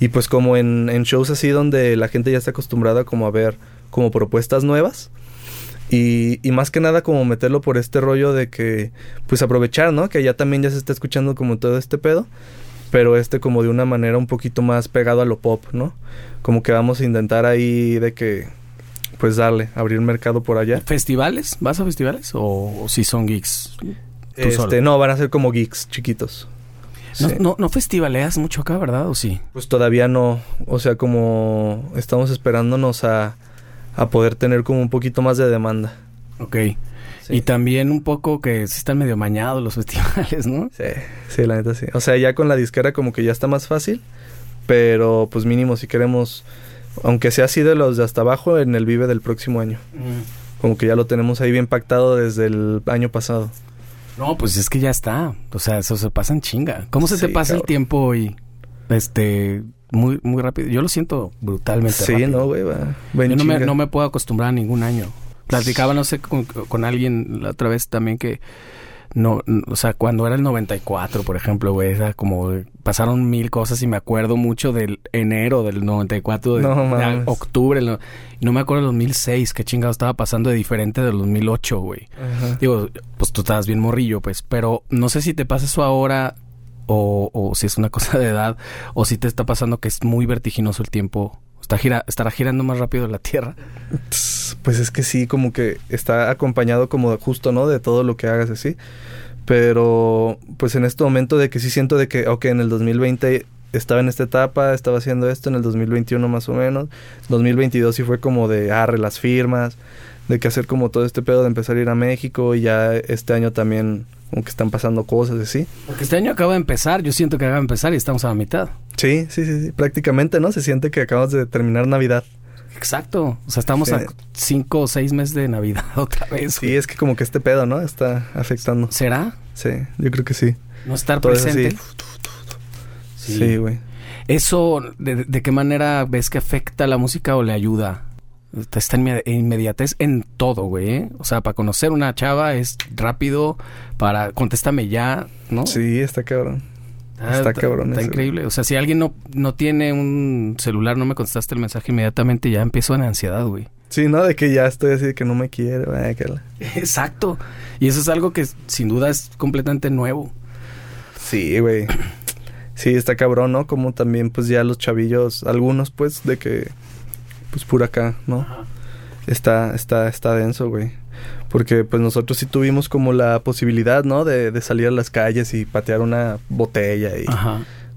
Y pues como en, en, shows así donde la gente ya está acostumbrada como a ver como propuestas nuevas. Y, y, más que nada como meterlo por este rollo de que pues aprovechar, ¿no? Que ya también ya se está escuchando como todo este pedo. Pero este como de una manera un poquito más pegado a lo pop, ¿no? Como que vamos a intentar ahí de que pues darle, abrir mercado por allá. ¿Festivales? ¿Vas a festivales? ¿O, si son geeks? Este, no, van a ser como geeks chiquitos. No, no, no festivaleas mucho acá, ¿verdad? ¿O sí? Pues todavía no. O sea, como estamos esperándonos a, a poder tener como un poquito más de demanda. Ok. Y también un poco que sí están medio mañados los (laughs) festivales, ¿no? Sí, sí, la neta sí. O sea, ya con la disquera como que ya está más fácil, pero pues mínimo si queremos, aunque sea así de los de hasta abajo, en el Vive del próximo año. Mm. Como que ya lo tenemos ahí bien pactado desde el año pasado. No, pues es que ya está. O sea, eso se pasa en chinga. ¿Cómo se te pasa el tiempo hoy? Este, muy, muy rápido. Yo lo siento brutalmente sí, no, güey. Yo no me, no me, puedo acostumbrar a ningún año. Platicaba, no sé, con, con alguien la otra vez también que no, o sea, cuando era el 94, por ejemplo, güey, era como pasaron mil cosas y me acuerdo mucho del enero del 94, de, de octubre, no, no me acuerdo del 2006, qué chingado estaba pasando de diferente del 2008, güey. Digo, pues tú estabas bien morrillo, pues, pero no sé si te pasa eso ahora o, o si es una (laughs) cosa de edad o si te está pasando que es muy vertiginoso el tiempo ¿Estará girando más rápido la Tierra? Pues es que sí, como que está acompañado como justo, ¿no? De todo lo que hagas así. Pero pues en este momento de que sí siento de que, ok, en el 2020 estaba en esta etapa, estaba haciendo esto, en el 2021 más o menos. 2022 sí fue como de arre las firmas, de que hacer como todo este pedo de empezar a ir a México y ya este año también como que están pasando cosas así. Porque este año acaba de empezar, yo siento que acaba de empezar y estamos a la mitad. Sí, sí, sí, sí. prácticamente, ¿no? Se siente que acabamos de terminar Navidad. Exacto, o sea, estamos a cinco o seis meses de Navidad (laughs) otra vez. Sí, es que como que este pedo, ¿no? Está afectando. ¿Será? Sí, yo creo que sí. No estar presente. Sí, güey. ¿Eso de, de qué manera ves que afecta a la música o le ayuda? Está en inmediatez en todo, güey. ¿eh? O sea, para conocer una chava es rápido, para contéstame ya, ¿no? Sí, está cabrón. Ah, está, cabrón. Está increíble. O sea, si alguien no, no tiene un celular, no me contestaste el mensaje inmediatamente, ya empiezo en ansiedad, güey. Sí, ¿no? De que ya estoy así, de que no me quiere. Exacto. Y eso es algo que sin duda es completamente nuevo. Sí, güey. Sí, está cabrón, ¿no? Como también, pues ya los chavillos, algunos, pues, de que pues pura acá, ¿no? Está, está, está denso, güey. Porque pues nosotros sí tuvimos como la posibilidad, ¿no? De, de salir a las calles y patear una botella y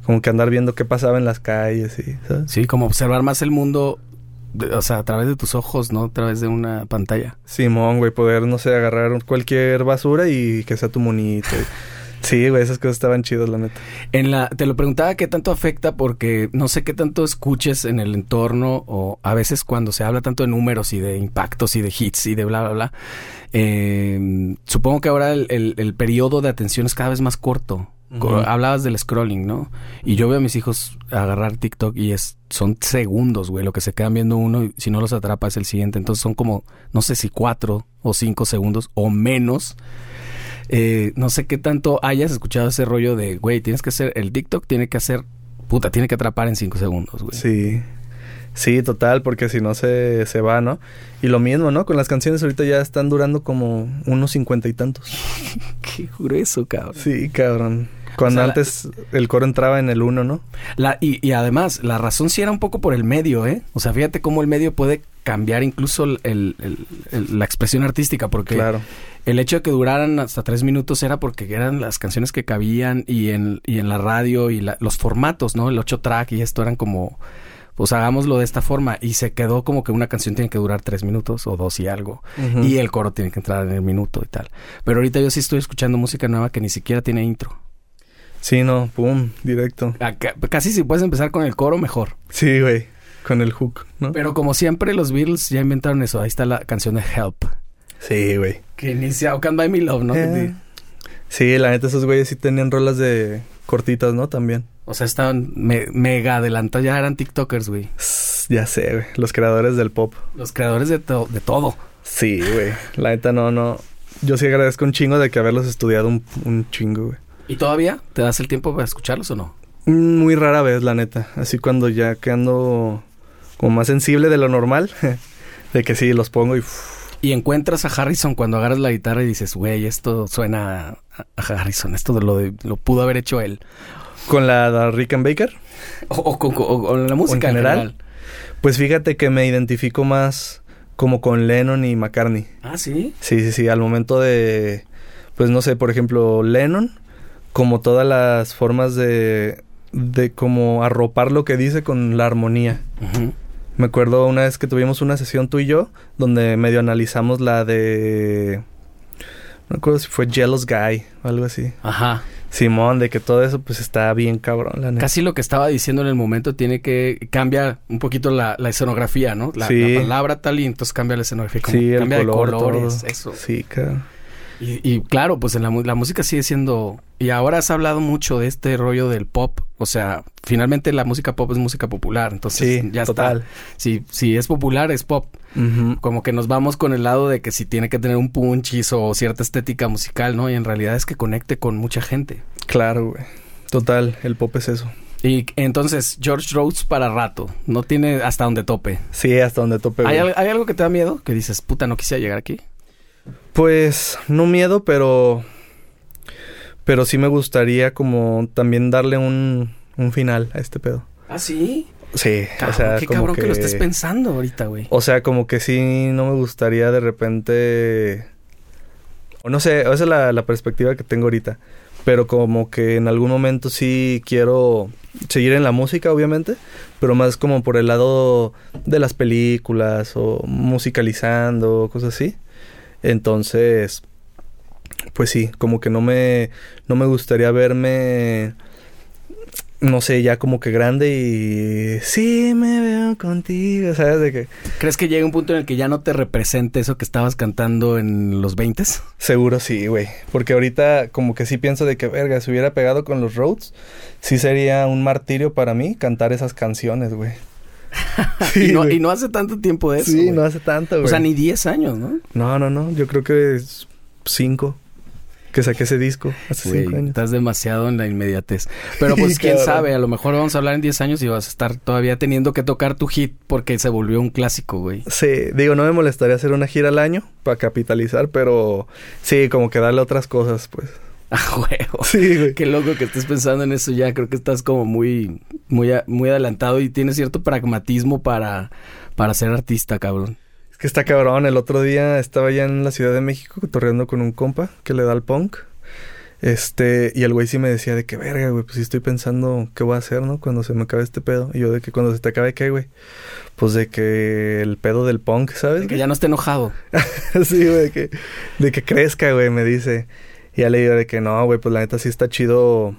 como que andar viendo qué pasaba en las calles y, ¿sabes? Sí, como observar más el mundo, o sea, a través de tus ojos, ¿no? A través de una pantalla. Simón, güey, poder, no sé, agarrar cualquier basura y que sea tu monito. Sí, güey, esas cosas estaban chidas, la neta. En la, te lo preguntaba qué tanto afecta porque no sé qué tanto escuches en el entorno o a veces cuando se habla tanto de números y de impactos y de hits y de bla, bla, bla. Eh, supongo que ahora el, el, periodo de atención es cada vez más corto. Hablabas del scrolling, ¿no? Y yo veo a mis hijos agarrar TikTok y es son segundos, güey, lo que se quedan viendo uno y si no los atrapa es el siguiente. Entonces son como, no sé si cuatro o cinco segundos o menos eh, no sé qué tanto hayas escuchado ese rollo de, güey, tienes que hacer, el TikTok tiene que hacer, puta, tiene que atrapar en cinco segundos, güey. Sí. Sí, total, porque si no se, se va, ¿no? Y lo mismo, ¿no? Con las canciones ahorita ya están durando como unos cincuenta y tantos. (laughs) Qué grueso, cabrón. Sí, cabrón. Cuando antes el coro entraba en el uno, ¿no? La, y, y, además, la razón sí era un poco por el medio, ¿eh? O sea, fíjate cómo el medio puede cambiar incluso el, la expresión artística, porque claro el hecho de que duraran hasta tres minutos era porque eran las canciones que cabían y en, y en la radio y los formatos, ¿no? El ocho track y esto eran como, pues hagámoslo de esta forma. Y se quedó como que una canción tiene que durar tres minutos o dos y algo. Y el coro tiene que entrar en el minuto y tal. Pero ahorita yo sí estoy escuchando música nueva que ni siquiera tiene intro. Sí, no, pum, directo. Acá- casi si puedes empezar con el coro, mejor. Sí, güey, con el hook, ¿no? Pero como siempre, los Beatles ya inventaron eso. Ahí está la canción de Help. Sí, güey. Que inicia, o Can't Buy Me Love, ¿no? Eh, Sí, la neta, esos güeyes sí tenían rolas de cortitas, ¿no? También. O sea, estaban me- mega adelantados, ya eran TikTokers, güey. Ya sé, güey. Los creadores del pop. Los creadores de, to- de todo. Sí, güey. La neta, no, no. Yo sí agradezco un chingo de que haberlos estudiado un, un chingo, güey. ¿Y todavía te das el tiempo para escucharlos o no? Muy rara vez, la neta. Así cuando ya que ando como más sensible de lo normal, (laughs) de que sí, los pongo y... Y encuentras a Harrison cuando agarras la guitarra y dices, güey, esto suena a Harrison, esto lo, de- lo pudo haber hecho él. Con la de Rick and Baker, O, o con- o- o la música en general? general. pues fíjate que me identifico más como con Lennon y McCartney. Ah, sí. Sí, sí, sí, al momento de, pues no sé, por ejemplo, Lennon, como todas las formas de, de como arropar lo que dice con la armonía. Me acuerdo una vez que tuvimos una sesión tú y yo, donde medio analizamos la de, no me acuerdo si fue Jealous Guy o algo así. Ajá. Simón, de que todo eso pues está bien cabrón, la neta. Casi lo que estaba diciendo en el momento tiene que cambiar un poquito la, la escenografía, ¿no? La, Sí. la palabra tal y entonces cambia la escenografía. como Sí, el cambia color, de colores, todo. eso. Sí, cabrón. Y, y claro, pues en la, la música sigue siendo... Y ahora has hablado mucho de este rollo del pop. O sea, finalmente la música pop es música popular. Entonces Sí, ya total. está. Si, si es popular, es pop. Como que nos vamos con el lado de que si tiene que tener un punchis o cierta estética musical, ¿no? Y en realidad es que conecte con mucha gente. Claro, güey. Total, el pop es eso. Y entonces, George Rhodes para rato. No tiene hasta donde tope. Sí, hasta donde tope. ¿Hay, güey. hay algo que te da miedo? Que dices, puta, no quisiera llegar aquí. Pues no miedo, pero pero sí me gustaría como también darle un, un final a este pedo. ¿Ah, sí? Sí, Cabrón, o sea, qué como cabrón que... que, lo estés pensando ahorita, güey. O sea, como que sí no me gustaría de repente o no sé, esa es la, la perspectiva que tengo ahorita, pero como que en algún momento sí quiero seguir en la música, obviamente, pero más como por el lado de las películas o musicalizando, cosas así. Entonces, pues sí, como que no me, no me gustaría verme, no sé, ya como que grande y sí me veo contigo, ¿sabes? De que ¿Crees que llegue un punto en el que ya no te represente eso que estabas cantando en los 20 seguro sí, güey. Porque ahorita como que sí pienso de que, verga, si hubiera pegado con los Rhodes, sí sería un martirio para mí cantar esas canciones, güey. (laughs) y, no, y no hace tanto tiempo de eso. Sí, no hace tanto, güey. O sea, ni 10 años, ¿no? No, no, no. Yo creo que es cinco. Que saqué ese disco hace cinco años. estás demasiado en la inmediatez. Pero pues (laughs) quién sabe, a lo mejor vamos a hablar en 10 años y vas a estar todavía teniendo que tocar tu hit porque se volvió un clásico, güey. Sí, digo, no me molestaría hacer una gira al año para capitalizar, pero sí, como que darle otras cosas, pues. (laughs) Ah, huevo. Sí, güey. Qué loco que estés pensando en eso ya. Creo que estás como muy, muy, muy adelantado y tienes cierto pragmatismo para, para ser artista, cabrón. Es que está cabrón. El otro día estaba ya en la Ciudad de México cotorreando con un compa que le da al punk. Este, y el güey sí me decía de que verga, güey, pues sí estoy pensando qué voy a hacer, ¿no? Cuando se me acabe este pedo. Y yo de que cuando se te acabe qué, güey. Pues de que el pedo del punk, ¿sabes? Que ya no esté enojado. (laughs) sí, güey, de que, de que crezca, güey, me dice. Y ya le digo de que no, güey, pues la neta sí está chido,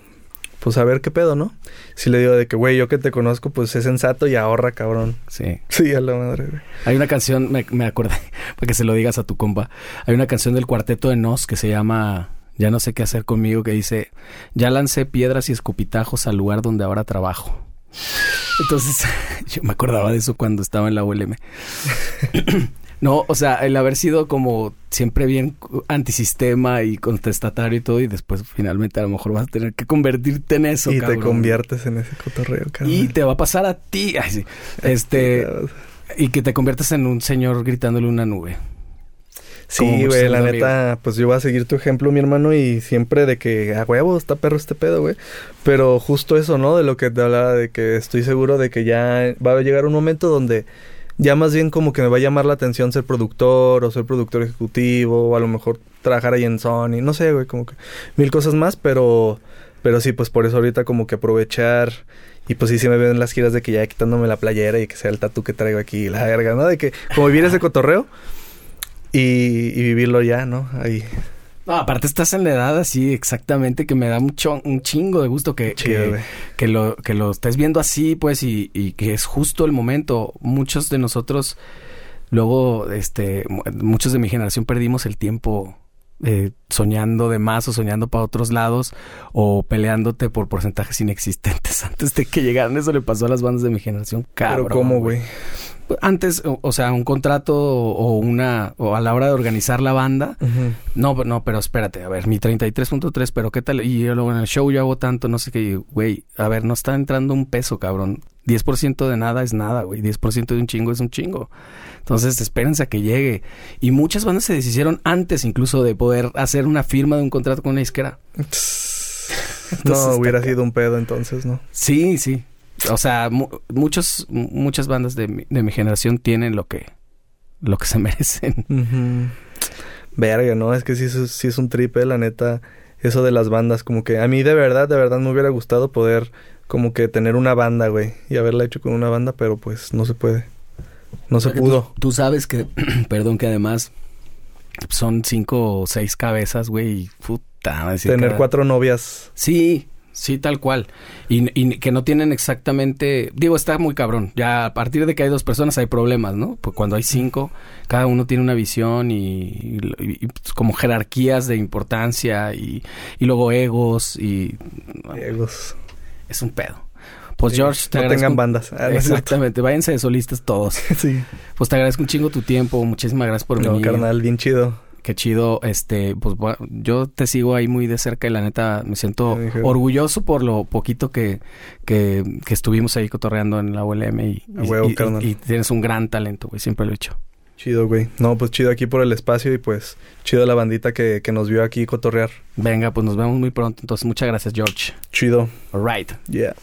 pues a ver qué pedo, ¿no? Sí le digo de que, güey, yo que te conozco, pues es sensato y ahorra, cabrón. Sí. (laughs) Sí, a la madre, güey. Hay una canción, me, me acordé, (laughs) para que se lo digas a tu compa. Hay una canción del cuarteto de Nos que se llama Ya no sé qué hacer conmigo, que dice, ya lancé piedras y escupitajos al lugar donde ahora trabajo. (laughs) Entonces, yo me acordaba de eso cuando estaba en la ULM. No, o sea, el haber sido como siempre bien antisistema y contestatario y todo, y después finalmente a lo mejor vas a tener que convertirte en eso, y cabrón. te conviertes en ese cotorreo, cabrón. Y te va a pasar a ti. Ay, sí. Este, y que te conviertas en un señor gritándole una nube. Sí, güey, la neta, pues yo voy a seguir tu ejemplo, mi hermano, y siempre de que a huevo está perro este pedo, güey. Pero justo eso, ¿no? De lo que te hablaba, de que estoy seguro de que ya va a llegar un momento donde ya más bien como que me va a llamar la atención ser productor o ser productor ejecutivo o a lo mejor trabajar ahí en Sony, no sé, güey, como que mil cosas más, pero pero sí, pues por eso ahorita como que aprovechar y pues sí, sí me ven en las giras de que ya quitándome la playera y que sea el tatu que traigo aquí, la verga, ¿no? De que como vivir ese cotorreo y vivirlo ya, ¿no? Ahí. No, aparte estás en la edad así exactamente que me da mucho, un chingo de gusto que, que, que, lo, que lo estés viendo así, pues, y, y que es justo el momento. Muchos de nosotros, luego, este, muchos de mi generación perdimos el tiempo eh, soñando de más o soñando para otros lados o peleándote por porcentajes inexistentes (laughs) antes de que llegaran. Eso le pasó a las bandas de mi generación. Cabrón, Pero ¿cómo, güey? Antes, o, sea, un contrato o una, o a la hora de organizar la banda. No, no, pero espérate, a ver, mi 33.3, pero ¿qué tal? Y yo luego en el show yo hago tanto, no sé qué, güey, a ver, no está entrando un peso, cabrón. 10% de nada es nada, güey. 10% de un chingo es un chingo. Entonces, espérense a que llegue. Y muchas bandas se deshicieron antes incluso de poder hacer una firma de un contrato con una disquera. (laughs) no, hubiera sido un pedo entonces, ¿no? Sí, sí. O sea, muchos, muchas bandas de mi, de mi generación tienen lo que, lo que se (laughs) merecen. Verga, ¿no? Es que sí, sí es un tripe, la neta. Eso de las bandas, como que a mí de verdad, de verdad me hubiera gustado poder como que tener una banda, güey. Y haberla hecho con una banda, pero pues no se puede. No se pudo. Tú, sabes que, (clears throat) perdón, que además son cinco o seis cabezas, güey. Y puta. Tener cuatro novias. Sí, Sí, tal cual. Y, que no tienen exactamente, digo, está muy cabrón. Ya a partir de que hay dos personas hay problemas, ¿no? Pues cuando hay cinco, cada uno tiene una visión y, pues, como jerarquías de importancia y, luego egos y... Egos. Es un pedo. Pues George, te no tengan bandas. Ah, exactamente, váyanse de solistas todos. (laughs) sí. Pues te agradezco un chingo tu tiempo, muchísimas gracias por venir. No, carnal, bien chido qué chido. Este, pues yo te sigo ahí muy de cerca y la neta me siento orgulloso por lo poquito que, que, estuvimos ahí cotorreando en la ULM y, y, tienes un gran talento, güey. Siempre lo he hecho. Chido, güey. No, pues chido aquí por el espacio y pues chido la bandita que, que nos vio aquí cotorrear. Venga, pues nos vemos muy pronto. Entonces, muchas gracias, George. Chido. All right. Yeah.